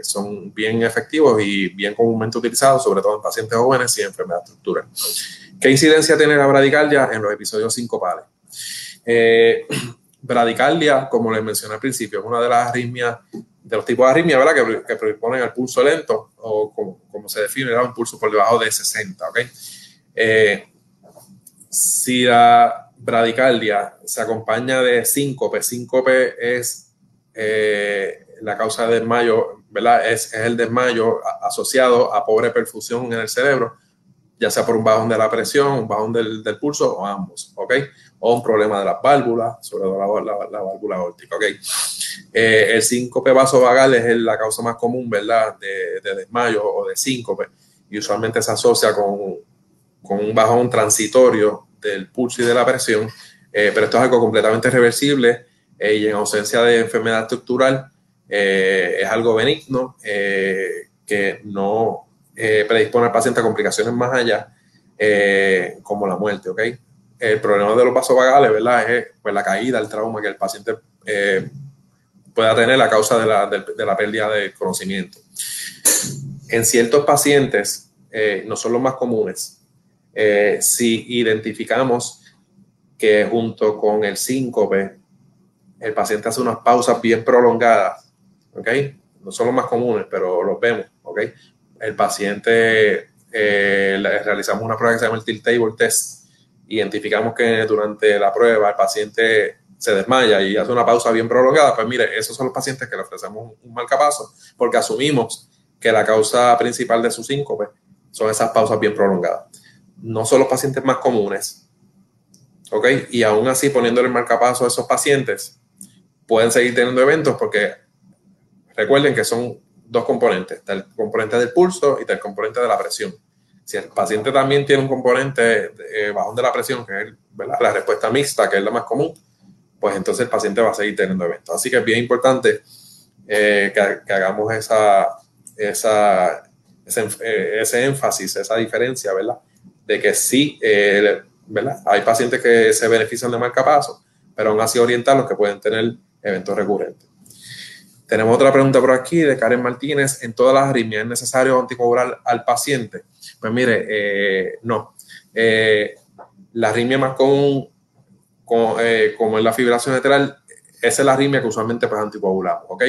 son bien efectivos y bien comúnmente utilizados, sobre todo en pacientes jóvenes y enfermedad estructural. ¿Qué incidencia tiene la bradicardia en los episodios sincopales? Eh, bradicardia, como les mencioné al principio, es una de las arritmias, de los tipos de arritmias, ¿verdad? Que, que predisponen al pulso lento, o como, se define, un pulso por debajo de 60, ¿ok? Eh, si la bradicardia se acompaña de síncope, síncope es eh, la causa del desmayo. Es, el desmayo asociado a pobre perfusión en el cerebro ya sea por un bajón de la presión, un bajón del, pulso o ambos, ¿ok? O un problema de las válvulas, sobre todo la, la, válvula órtica, ¿ok? Eh, el síncope vasovagal es la causa más común, ¿verdad? De, de, desmayo o de síncope y usualmente se asocia con, con un bajón transitorio del pulso y de la presión, eh, pero esto es algo completamente reversible eh, y en ausencia de enfermedad estructural es algo benigno que no predispone al paciente a complicaciones más allá, como la muerte, ¿ok? El problema de los vasovagales, ¿verdad? Es pues, la caída, el trauma que el paciente pueda tener a causa de la, pérdida de conocimiento. En ciertos pacientes, no son los más comunes, eh, si identificamos que junto con el síncope, el paciente hace unas pausas bien prolongadas, ¿ok? No son los más comunes, pero los vemos, ¿ok? El paciente, eh, realizamos una prueba que se llama el tilt table test, identificamos que durante la prueba el paciente se desmaya y hace una pausa bien prolongada, pues mire, esos son los pacientes que le ofrecemos un marcapaso porque asumimos que la causa principal de su síncope son esas pausas bien prolongadas no son los pacientes más comunes, ¿ok? Y aún así poniéndole el marcapaso a esos pacientes, pueden seguir teniendo eventos porque recuerden que son dos componentes, el componente del pulso y el componente de la presión. Si el paciente también tiene un componente de, bajón de la presión, que es la respuesta mixta, que es la más común, pues entonces el paciente va a seguir teniendo eventos. Así que es bien importante eh, que, hagamos esa, esa, ese, eh, ese énfasis, esa diferencia, ¿verdad? de que sí, eh, ¿verdad? Hay pacientes que se benefician de marcapaso, pero aún así orientarlos que pueden tener eventos recurrentes. Tenemos otra pregunta por aquí de Karen Martínez. ¿En todas las arritmias es necesario anticoagular al paciente? Pues mire, eh, no. Eh, la arritmia más común, como, es la fibrilación lateral, esa es la arritmia que usualmente pues anticoagulamos, ¿ok?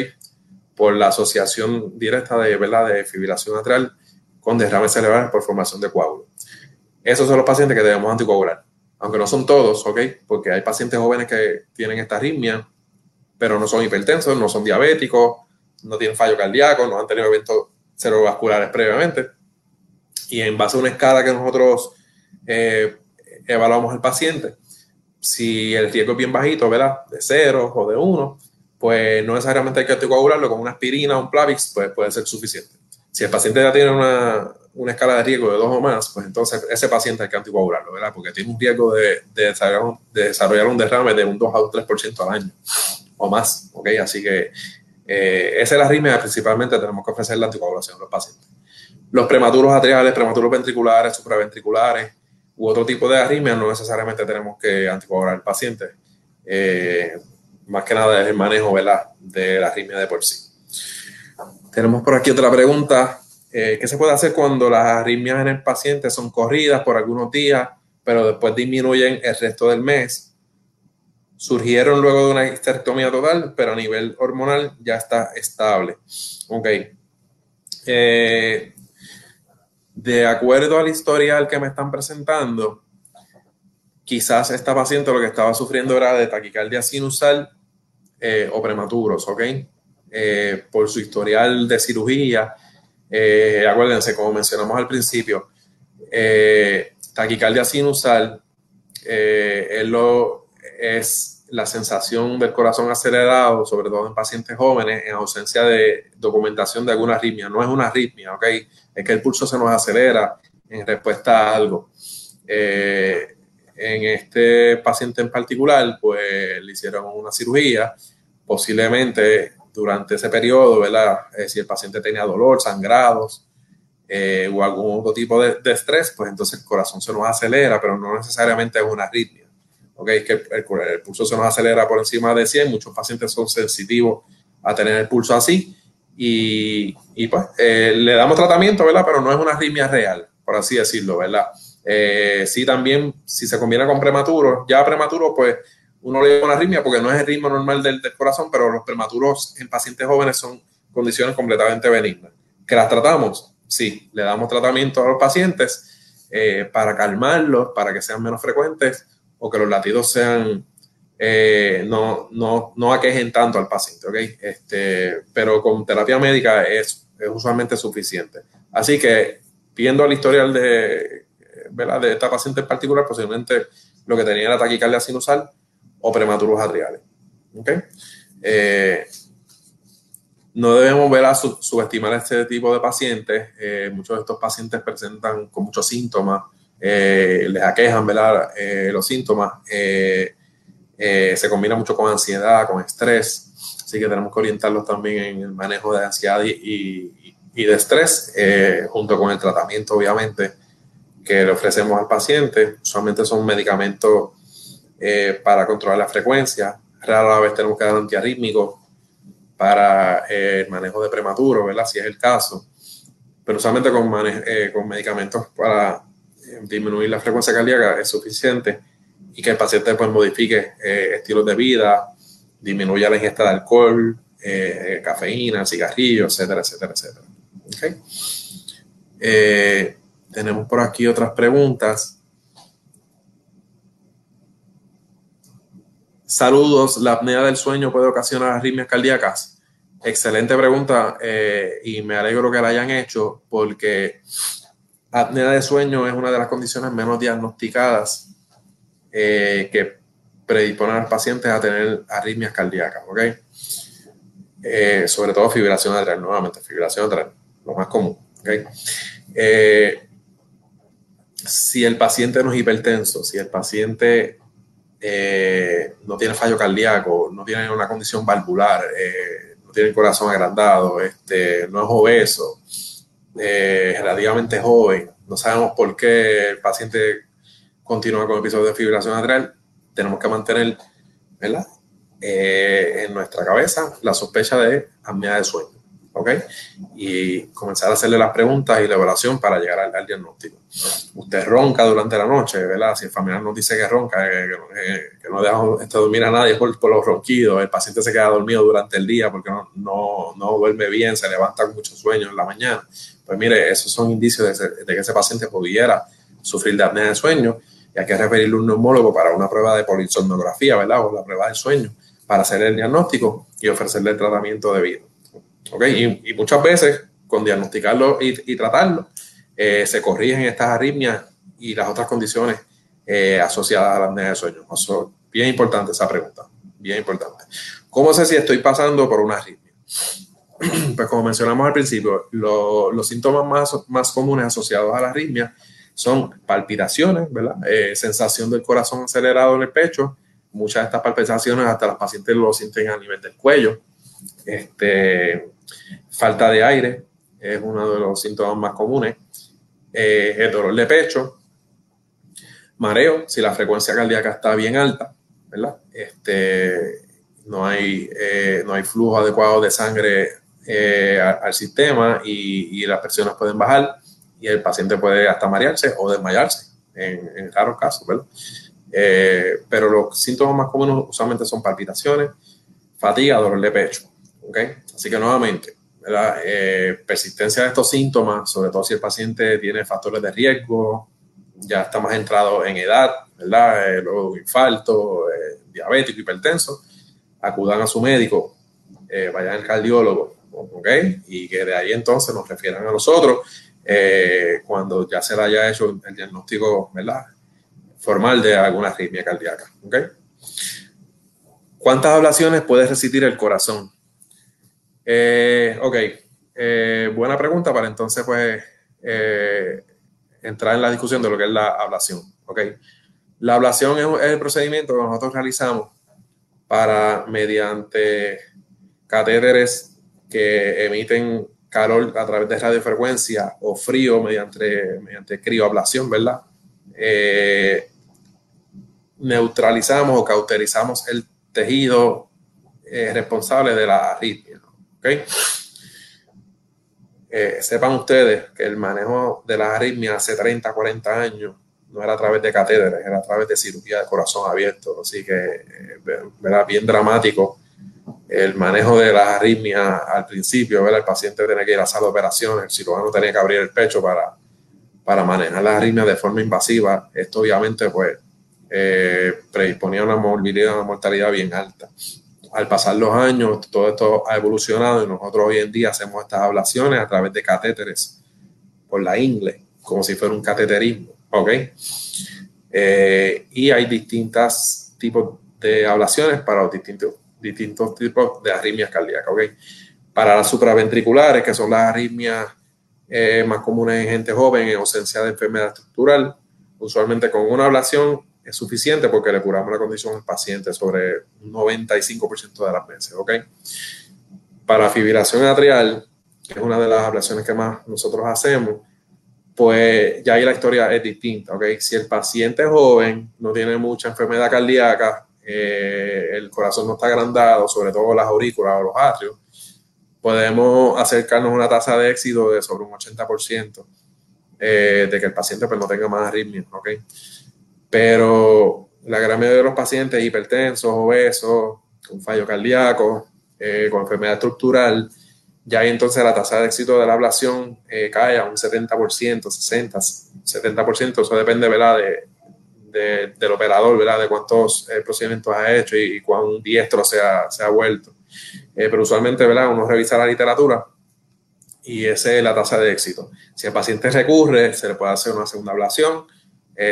Por la asociación directa de, ¿verdad? de fibrilación lateral con derrames cerebrales por formación de coágulos. Esos son los pacientes que debemos anticoagular. Aunque no son todos, ¿ok? Porque hay pacientes jóvenes que tienen esta arritmia, pero no son hipertensos, no son diabéticos, no tienen fallo cardíaco, no han tenido eventos cerebrovasculares previamente. Y en base a una escala que nosotros eh, evaluamos al paciente, si el riesgo es bien bajito, ¿verdad? De cero o de uno, pues no necesariamente hay que anticoagularlo con una aspirina o un Plavix, pues puede ser suficiente. Si el paciente ya tiene una, una escala de riesgo de dos o más, pues entonces ese paciente hay que anticoagularlo, ¿verdad? Porque tiene un riesgo de, desarrollar, un derrame de un 2 a un 3% al año o más, ¿ok? Así que eh, esa es la arritmia, principalmente tenemos que ofrecer la anticoagulación a los pacientes. Los prematuros atriales, prematuros ventriculares, supraventriculares u otro tipo de arritmia, no necesariamente tenemos que anticoagular al paciente. Eh, más que nada es el manejo. De la arritmia de por sí. Tenemos por aquí otra pregunta eh, ¿Qué se puede hacer cuando las arritmias en el paciente son corridas por algunos días, pero después disminuyen el resto del mes? Surgieron luego de una histerectomía total, pero a nivel hormonal ya está estable. Ok. Eh, de acuerdo al historial que me están presentando, quizás esta paciente lo que estaba sufriendo era de taquicardia sinusal eh, o prematuros, ¿ok? por su historial de cirugía eh, acuérdense, como mencionamos al principio, eh, taquicardia sinusal eh, es, lo, es la sensación del corazón acelerado, sobre todo en pacientes jóvenes, en ausencia de documentación de alguna arritmia. No es una arritmia, ¿ok? Es que el pulso se nos acelera en respuesta a algo. en este paciente en particular, pues le hicieron una cirugía, posiblemente durante ese periodo, ¿verdad? Eh, si el paciente tenía dolor, sangrados eh, o algún otro tipo de, estrés, pues entonces el corazón se nos acelera, pero no necesariamente es una arritmia. ¿Ok? Es que el, pulso se nos acelera por encima de 100, muchos pacientes son sensitivos a tener el pulso así y, pues eh, le damos tratamiento, ¿verdad? Pero no es una arritmia real, por así decirlo, ¿verdad? sí, también si se combina con prematuro, ya prematuro, pues uno le llama una arritmia porque no es el ritmo normal del, corazón, pero los prematuros en pacientes jóvenes son condiciones completamente benignas. ¿Que las tratamos? Sí, le damos tratamiento a los pacientes eh, para calmarlos, para que sean menos frecuentes o que los latidos sean, eh, no, no, no aquejen tanto al paciente, ¿ok? Este, pero con terapia médica es, es usualmente suficiente. Así que, viendo el historial de, ¿verdad? de esta paciente en particular, posiblemente lo que tenía era taquicardia sinusal, o prematuros atriales. Eh, no debemos ver a subestimar a este tipo de pacientes. Eh, muchos de estos pacientes presentan con muchos síntomas, eh, les aquejan ¿verdad? los síntomas. se combina mucho con ansiedad, con estrés, así que tenemos que orientarlos también en el manejo de ansiedad y, y de estrés, junto con el tratamiento, obviamente, que le ofrecemos al paciente. Usualmente son medicamentos para controlar la frecuencia. Rara vez tenemos que dar antiarrítmicos para el manejo de prematuro, ¿verdad? Si es el caso pero solamente con, eh, con medicamentos para eh, disminuir la frecuencia cardíaca es suficiente y que el paciente pues modifique eh, estilos de vida, disminuya la ingesta de alcohol, cafeína, cigarrillos, etcétera, etcétera, etcétera. tenemos por aquí otras preguntas. Saludos, ¿la apnea del sueño puede ocasionar arritmias cardíacas? Excelente pregunta eh, y me alegro que la hayan hecho porque apnea de sueño es una de las condiciones menos diagnosticadas eh, que predisponen a los pacientes a tener arritmias cardíacas, ¿ok? Eh, sobre todo fibrilación atrial, nuevamente, fibrilación atrial, lo más común, ¿ok? si el paciente no es hipertenso, si el paciente no tiene fallo cardíaco, no tiene una condición valvular, tiene el corazón agrandado, este, no es obeso, eh, relativamente joven, no sabemos por qué el paciente continúa con episodios de fibrilación atrial, tenemos que mantener. Eh, en nuestra cabeza la sospecha de apnea de sueño. ¿ok? Y comenzar a hacerle las preguntas y la evaluación para llegar al, diagnóstico. Usted ronca durante la noche, ¿verdad? Si el familiar nos dice que ronca, que, que, no deja este, dormir a nadie por, por, los ronquidos, el paciente se queda dormido durante el día porque no, no, no duerme bien, se levanta con mucho sueño en la mañana. Pues mire, esos son indicios de, que ese paciente pudiera sufrir de apnea de sueño y hay que referirle a un neumólogo para una prueba de polisomnografía, ¿verdad? O la prueba del sueño para hacer el diagnóstico y ofrecerle el tratamiento debido. Y, muchas veces, con diagnosticarlo y, tratarlo, eh, se corrigen estas arritmias y las otras condiciones eh, asociadas a la apnea de sueño. bien importante esa pregunta, bien importante. ¿Cómo sé si estoy pasando por una arritmia? Pues como mencionamos al principio, los síntomas más, más comunes asociados a la arritmia son palpitaciones, ¿verdad? Eh, sensación del corazón acelerado en el pecho. Muchas de estas palpitaciones hasta los pacientes lo sienten a nivel del cuello. Este, Falta de aire es uno de los síntomas más comunes. Eh, el dolor de pecho, mareo, si la frecuencia cardíaca está bien alta, ¿verdad? Este, no, hay, eh, no hay flujo adecuado de sangre eh, al, sistema y, las presiones pueden bajar y el paciente puede hasta marearse o desmayarse en, en raros casos, ¿verdad? pero los síntomas más comunes usualmente son palpitaciones, fatiga, dolor de pecho. Así que nuevamente, eh, persistencia de estos síntomas, sobre todo si el paciente tiene factores de riesgo, ya está más entrado en edad, ¿verdad? Eh, luego infarto, eh, diabético, hipertenso, acudan a su médico, vayan al cardiólogo, ¿ok? Y que de ahí entonces nos refieran a nosotros cuando ya se haya hecho el diagnóstico. Formal de alguna arritmia cardíaca, ¿ok? ¿Cuántas ablaciones puede resistir el corazón? Eh, ok, eh, buena pregunta para entonces pues eh, entrar en la discusión de lo que es la ablación. Ok, la ablación es, el procedimiento que nosotros realizamos para mediante catéteres que emiten calor a través de radiofrecuencia o frío mediante, mediante crioablación, ¿verdad? neutralizamos o cauterizamos el tejido responsable de la arritmia. Eh, sepan ustedes que el manejo de las arritmias hace 30, 40 años no era a través de catéteres, era a través de cirugía de corazón abierto. Así que, eh, bien dramático el manejo de las arritmias al principio, ¿verdad? El paciente tenía que ir a la sala de operaciones, el cirujano tenía que abrir el pecho para, para manejar las arritmias de forma invasiva. Esto obviamente, pues, eh, predisponía una morbilidad, una mortalidad bien alta al pasar los años, todo esto ha evolucionado y nosotros hoy en día hacemos estas ablaciones a través de catéteres por la ingle, como si fuera un cateterismo, ¿ok? Eh, y hay distintos tipos de ablaciones para los distintos, distintos tipos de arritmias cardíacas, ¿ok? Para las supraventriculares, que son las arritmias eh, más comunes en gente joven en ausencia de enfermedad estructural, usualmente con una ablación es suficiente porque le curamos la condición al paciente sobre un 95% de las veces, ¿ok? Para fibrilación atrial, que es una de las ablaciones que más nosotros hacemos, pues ya ahí la historia es distinta, ¿ok? Si el paciente es joven, no tiene mucha enfermedad cardíaca, eh, el corazón no está agrandado, sobre todo las aurículas o los atrios, podemos acercarnos a una tasa de éxito de sobre un 80% eh, de que el paciente pues, no tenga más arritmias, ¿ok? Pero la gran mayoría de los pacientes hipertensos, obesos, con fallo cardíaco, eh, con enfermedad estructural, ya entonces la tasa de éxito de la ablación cae a un 70%, 60%, 70%, eso depende ¿verdad? De, del operador, ¿verdad? de cuántos eh, procedimientos ha hecho y, cuán diestro se ha, vuelto. pero usualmente ¿verdad? uno revisa la literatura y esa es la tasa de éxito. Si el paciente recurre, se le puede hacer una segunda ablación,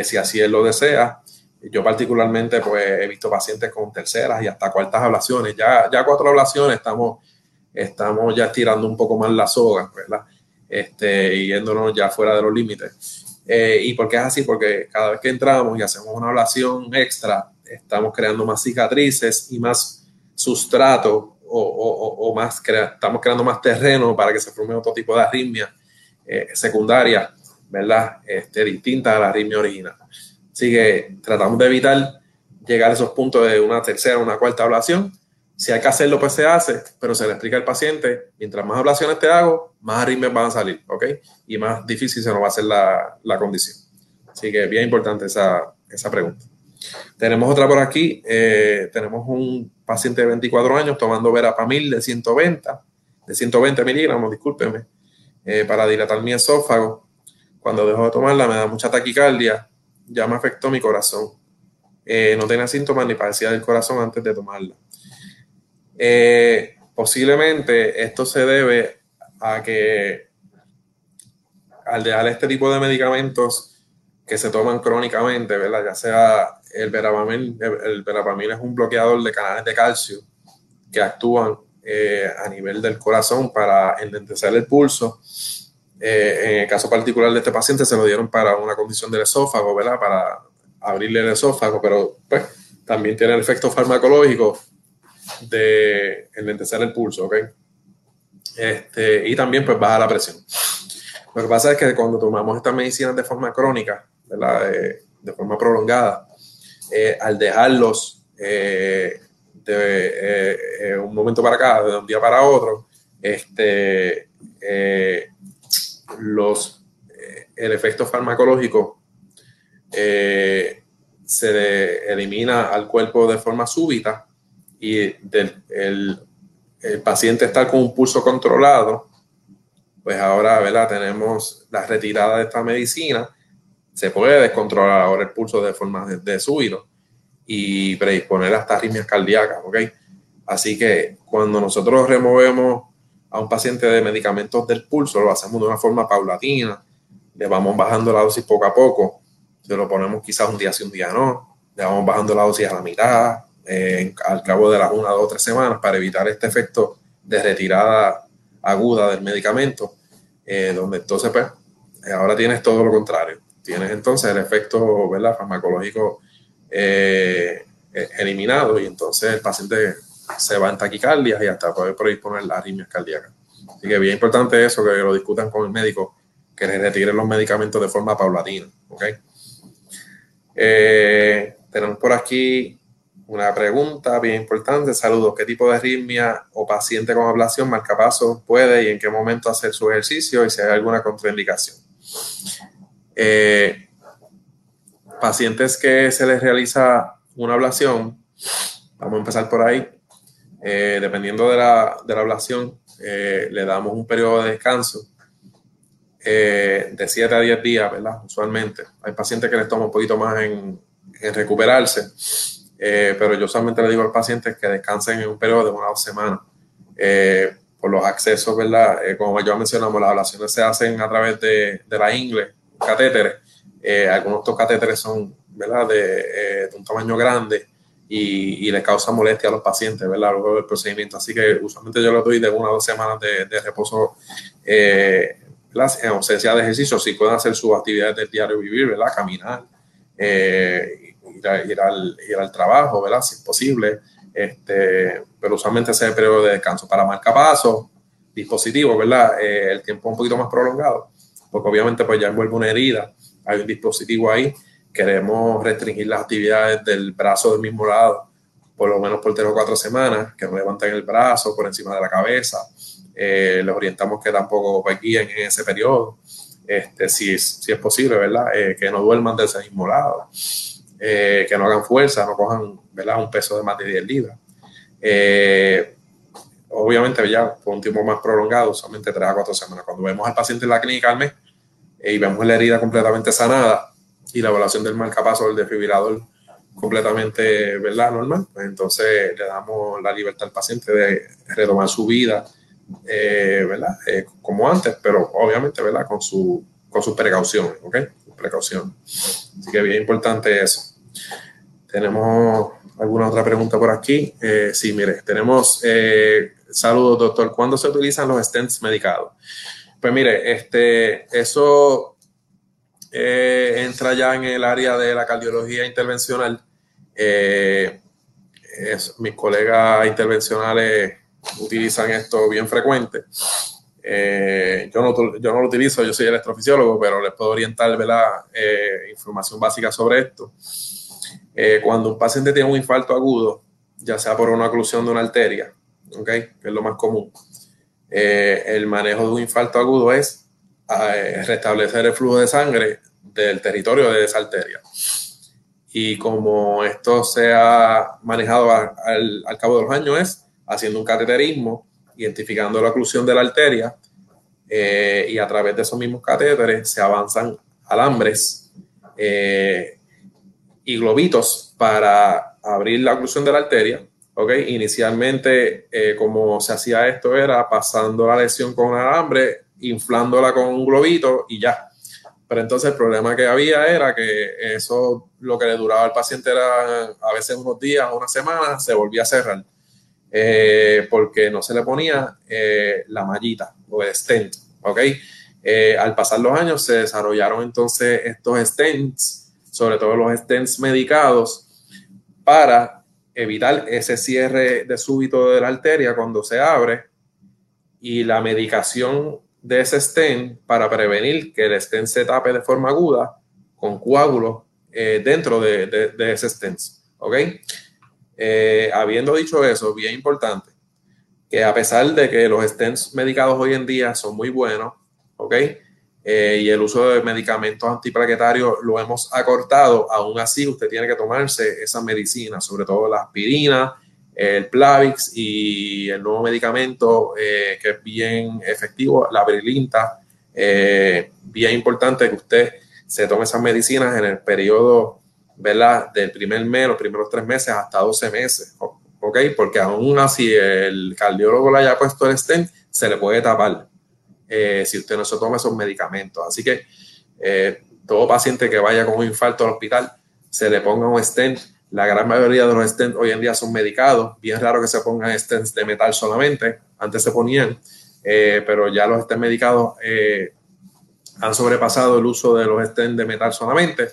si así él lo desea. Yo particularmente pues he visto pacientes con terceras y hasta cuartas ablaciones. Ya, ya cuatro ablaciones estamos estamos ya estirando un poco más la soga, ¿verdad? Este, yéndonos ya fuera de los límites. Eh, ¿Y por qué es así? Porque cada vez que entramos y hacemos una ablación extra, estamos creando más cicatrices y más sustrato o, más estamos creando más terreno para que se forme otro tipo de arritmia eh, secundaria, ¿verdad? Este, distinta a la arritmia original. Así que tratamos de evitar llegar a esos puntos de una tercera una cuarta ablación si hay que hacerlo, pues se hace, pero se le explica al paciente, mientras más ablaciones te hago, más arritmias van a salir, ¿ok? Y más difícil se nos va a hacer la, la condición. Así que bien importante esa, esa pregunta. Tenemos otra por aquí. Eh, tenemos un paciente de 24 años tomando verapamil de 120, de 120 miligramos, discúlpeme, eh, para dilatar mi esófago. Cuando dejo de tomarla me da mucha taquicardia, ya me afectó mi corazón. Eh, no tenía síntomas ni padecía del corazón antes de tomarla. Eh, posiblemente esto se debe a que al dejar este tipo de medicamentos que se toman crónicamente, ¿verdad? Ya sea el verapamil, el, verapamil es un bloqueador de canales de calcio que actúan eh, a nivel del corazón para endentecer el pulso. Eh, en el caso particular de este paciente se lo dieron para una condición del esófago, ¿verdad? Para abrirle el esófago, pero pues también tiene el efecto farmacológico de enlentecer el pulso, ¿ok? Este, y también pues baja la presión. Lo que pasa es que cuando tomamos estas medicinas de forma crónica, ¿verdad? De, forma prolongada, eh, al dejarlos eh, de eh, un momento para acá, de un día para otro, este, los, el efecto farmacológico se elimina al cuerpo de forma súbita y del, el, paciente está con un pulso controlado, pues ahora ¿verdad? tenemos la retirada de esta medicina, se puede descontrolar ahora el pulso de forma de, de y predisponer hasta arritmias cardíacas, ¿ok? Así que cuando nosotros removemos a un paciente de medicamentos del pulso, lo hacemos de una forma paulatina, le vamos bajando la dosis poco a poco, se lo ponemos quizás un día sí, un día no, le vamos bajando la dosis a la mitad, eh, al cabo de las una, dos, tres semanas para evitar este efecto de retirada aguda del medicamento, eh, donde entonces pues ahora tienes todo lo contrario. Tienes entonces el efecto ¿verdad? farmacológico eh, eliminado y entonces el paciente se va en taquicardias y hasta puede predisponer las arritmias cardíacas. Así que bien importante eso, que lo discutan con el médico, que le retiren los medicamentos de forma paulatina. ¿okay? tenemos por aquí una pregunta bien importante. Saludos. ¿Qué tipo de arritmia o paciente con ablación marcapaso puede y en qué momento hacer su ejercicio y si hay alguna contraindicación? Eh, pacientes que se les realiza una ablación, vamos a empezar por ahí. Eh, dependiendo de la, de la ablación, eh, le damos un periodo de descanso de 7 a 10 días, ¿verdad? Usualmente. Hay pacientes que les toma un poquito más en, en recuperarse eh, pero yo solamente le digo al paciente que descansen en un periodo de una o dos semanas. Eh, por los accesos, ¿verdad? Eh, como ya mencionamos, las ablaciones se hacen a través de, de la ingle, catéteres. algunos de estos catéteres son, ¿verdad?, de, un tamaño grande y, y les causa molestia a los pacientes, ¿verdad?, luego del procedimiento. Así que usualmente yo les doy de una o dos semanas de reposo en ausencia de ejercicio, si pueden hacer sus actividades del diario vivir, ¿verdad?, caminar ir, al, ir al trabajo, ¿verdad? Si es posible. Este, pero usualmente ese es el periodo de descanso. Para marcapasos, dispositivos, ¿verdad? Eh, el tiempo es un poquito más prolongado, porque obviamente pues ya envuelve una herida, hay un dispositivo ahí, queremos restringir las actividades del brazo del mismo lado, por lo menos por tres o cuatro semanas, que no levanten el brazo por encima de la cabeza, eh, les orientamos que tampoco pues, guíen en ese periodo, este, si, si es posible, ¿verdad? Eh, que no duerman de ese mismo lado, que no hagan fuerza, no cojan, ¿verdad? Un peso de más de 10 libras obviamente ya por un tiempo más prolongado, solamente tres a cuatro semanas. Cuando vemos al paciente en la clínica al mes eh, y vemos la herida completamente sanada y la evaluación del marcapaso del desfibrilador completamente ¿verdad? normal, pues entonces le damos la libertad al paciente de retomar su vida, eh, ¿verdad? Eh, como antes, pero obviamente ¿verdad? con, su, con sus precauciones, ¿ok? Precaución. Así que bien importante eso. Tenemos alguna otra pregunta por aquí. sí, mire, tenemos Saludos, doctor. ¿Cuándo se utilizan los stents medicados? Pues mire, este, eso eh, entra ya en el área de la cardiología intervencional. Eh, mis colegas intervencionales utilizan esto bien frecuente. Eh, yo, no, yo no lo utilizo, yo soy electrofisiólogo, pero les puedo orientar información básica sobre esto. Cuando un paciente tiene un infarto agudo, ya sea por una oclusión de una arteria, que es lo más común. Eh, el manejo de un infarto agudo es eh, restablecer el flujo de sangre del territorio de esa arteria. Y como esto se ha manejado al, cabo de los años es haciendo un cateterismo, identificando la oclusión de la arteria eh, y a través de esos mismos catéteres se avanzan alambres y globitos para abrir la oclusión de la arteria ¿ok? Inicialmente, eh, como se hacía esto, era pasando la lesión con un alambre, inflándola con un globito y ya. Pero entonces el problema que había era que eso lo que le duraba al paciente era a veces unos días, una semana, se volvía a cerrar. Eh, porque no se le ponía eh, la mallita o el stent, ¿ok? al pasar los años se desarrollaron entonces estos stents, sobre todo los stents medicados, para evitar ese cierre de súbito de la arteria cuando se abre y la medicación de ese stent para prevenir que el stent se tape de forma aguda con coágulos eh, dentro de, ese stent. ¿Ok? Eh, habiendo dicho eso, bien importante, que a pesar de que los stents medicados hoy en día son muy buenos, ¿ok? Eh, y el uso de medicamentos antiplaquetarios lo hemos acortado, aún así usted tiene que tomarse esa medicina, sobre todo la aspirina, el Plavix y el nuevo medicamento eh, que es bien efectivo, la Brilinta. Eh, bien importante que usted se tome esas medicinas en el periodo ¿verdad? del primer mes, los primeros tres meses hasta 12 meses, ¿ok? Porque aún así el cardiólogo le haya puesto el stent, se le puede tapar. Eh, si usted no se toma esos medicamentos. Así que eh, todo paciente que vaya con un infarto al hospital, se le ponga un stent. La gran mayoría de los stents hoy en día son medicados. Bien raro que se pongan stents de metal solamente. Antes se ponían, eh, pero ya los stents medicados han sobrepasado el uso de los stents de metal solamente.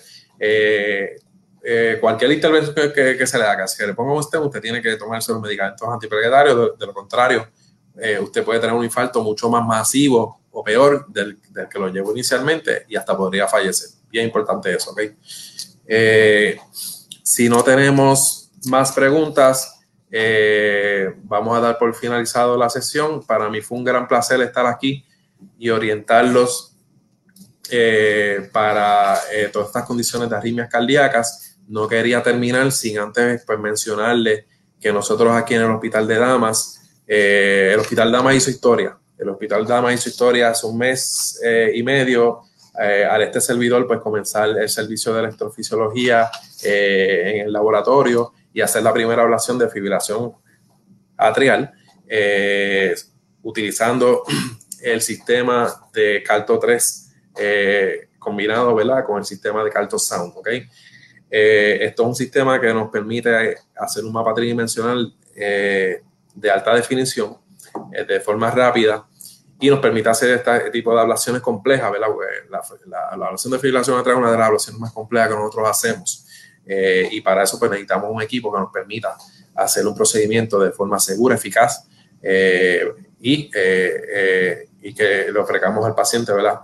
cualquier intervención que, se le haga, si le ponga un stent, usted tiene que tomarse los medicamentos antiplaquetarios. de lo contrario, eh, usted puede tener un infarto mucho más masivo o peor del, que lo llevó inicialmente y hasta podría fallecer. Bien importante eso, ¿ok? Eh, si no tenemos más preguntas, eh, vamos a dar por finalizado la sesión. Para mí fue un gran placer estar aquí y orientarlos para todas estas condiciones de arritmias cardíacas. No quería terminar sin antes pues, mencionarle que nosotros aquí en el Hospital de Damas eh, el Hospital Dama hizo historia. El Hospital Dama hizo historia hace un mes eh, y medio eh, al este servidor pues comenzar el servicio de electrofisiología en el laboratorio y hacer la primera ablación de fibrilación atrial utilizando el sistema de Calto 3 combinado ¿verdad? con el sistema de Calto Sound. ¿okay? esto es un sistema que nos permite hacer un mapa tridimensional de alta definición eh, de forma rápida y nos permite hacer este tipo de ablaciones complejas. La, la, ablación de fibrilación atrás es una de las ablaciones más complejas que nosotros hacemos. y para eso pues necesitamos un equipo que nos permita hacer un procedimiento de forma segura, eficaz y, y que le ofrezcamos al paciente ¿verdad?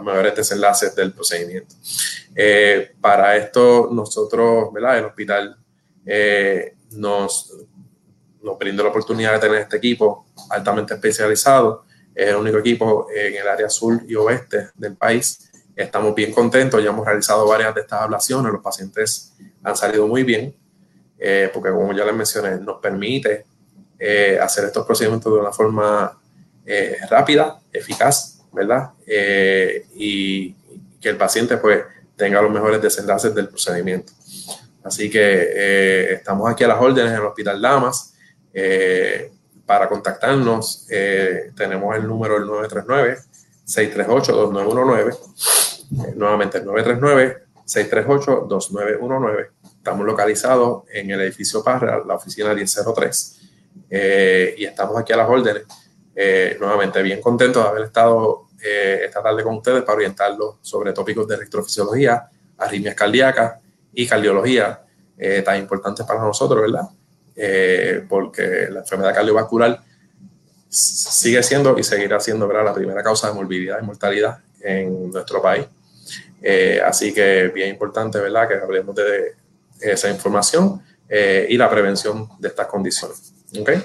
mejores desenlaces del procedimiento. para esto nosotros, ¿verdad? el hospital nos, nos brinda la oportunidad de tener este equipo altamente especializado. Es el único equipo en el área sur y oeste del país. Estamos bien contentos, ya hemos realizado varias de estas ablaciones, los pacientes han salido muy bien, eh, porque como ya les mencioné, nos permite eh, hacer estos procedimientos de una forma eh, rápida, eficaz, ¿verdad? y que el paciente pues tenga los mejores desenlaces del procedimiento. Así que estamos aquí a las órdenes en el Hospital Damas. Eh, para contactarnos, eh, tenemos el número del 939-638-2919. Eh, nuevamente, el 939-638-2919. Estamos localizados en el edificio Parra, la oficina 1003. y estamos aquí a las órdenes. nuevamente, bien contentos de haber estado esta tarde con ustedes para orientarlos sobre tópicos de electrofisiología, arritmias cardíacas y cardiología, tan importantes para nosotros, ¿verdad? Eh, porque la enfermedad cardiovascular sigue siendo y seguirá siendo la primera causa de morbilidad y mortalidad en nuestro país. Eh, así que bien importante, ¿verdad?, que hablemos de esa información eh, y la prevención de estas condiciones. ¿okay?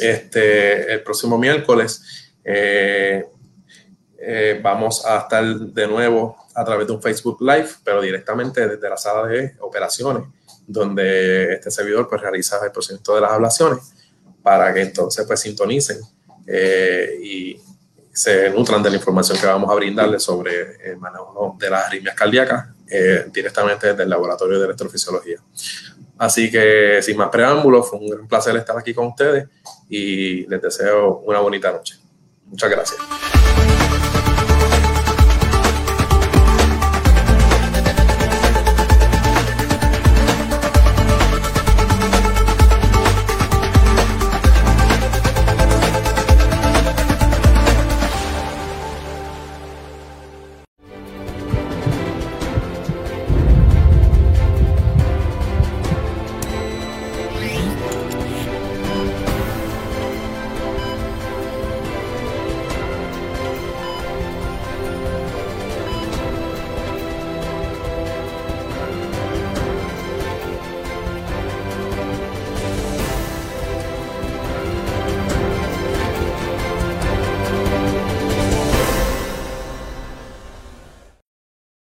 Este, el próximo miércoles vamos a estar de nuevo a través de un Facebook Live, pero directamente desde la sala de operaciones donde este servidor pues realiza el procedimiento de las ablaciones para que entonces pues sintonicen eh, y se nutran de la información que vamos a brindarles sobre el manejo de las arritmias cardíacas eh, directamente desde el laboratorio de electrofisiología. Así que sin más preámbulos, fue un placer estar aquí con ustedes y les deseo una bonita noche. Muchas gracias.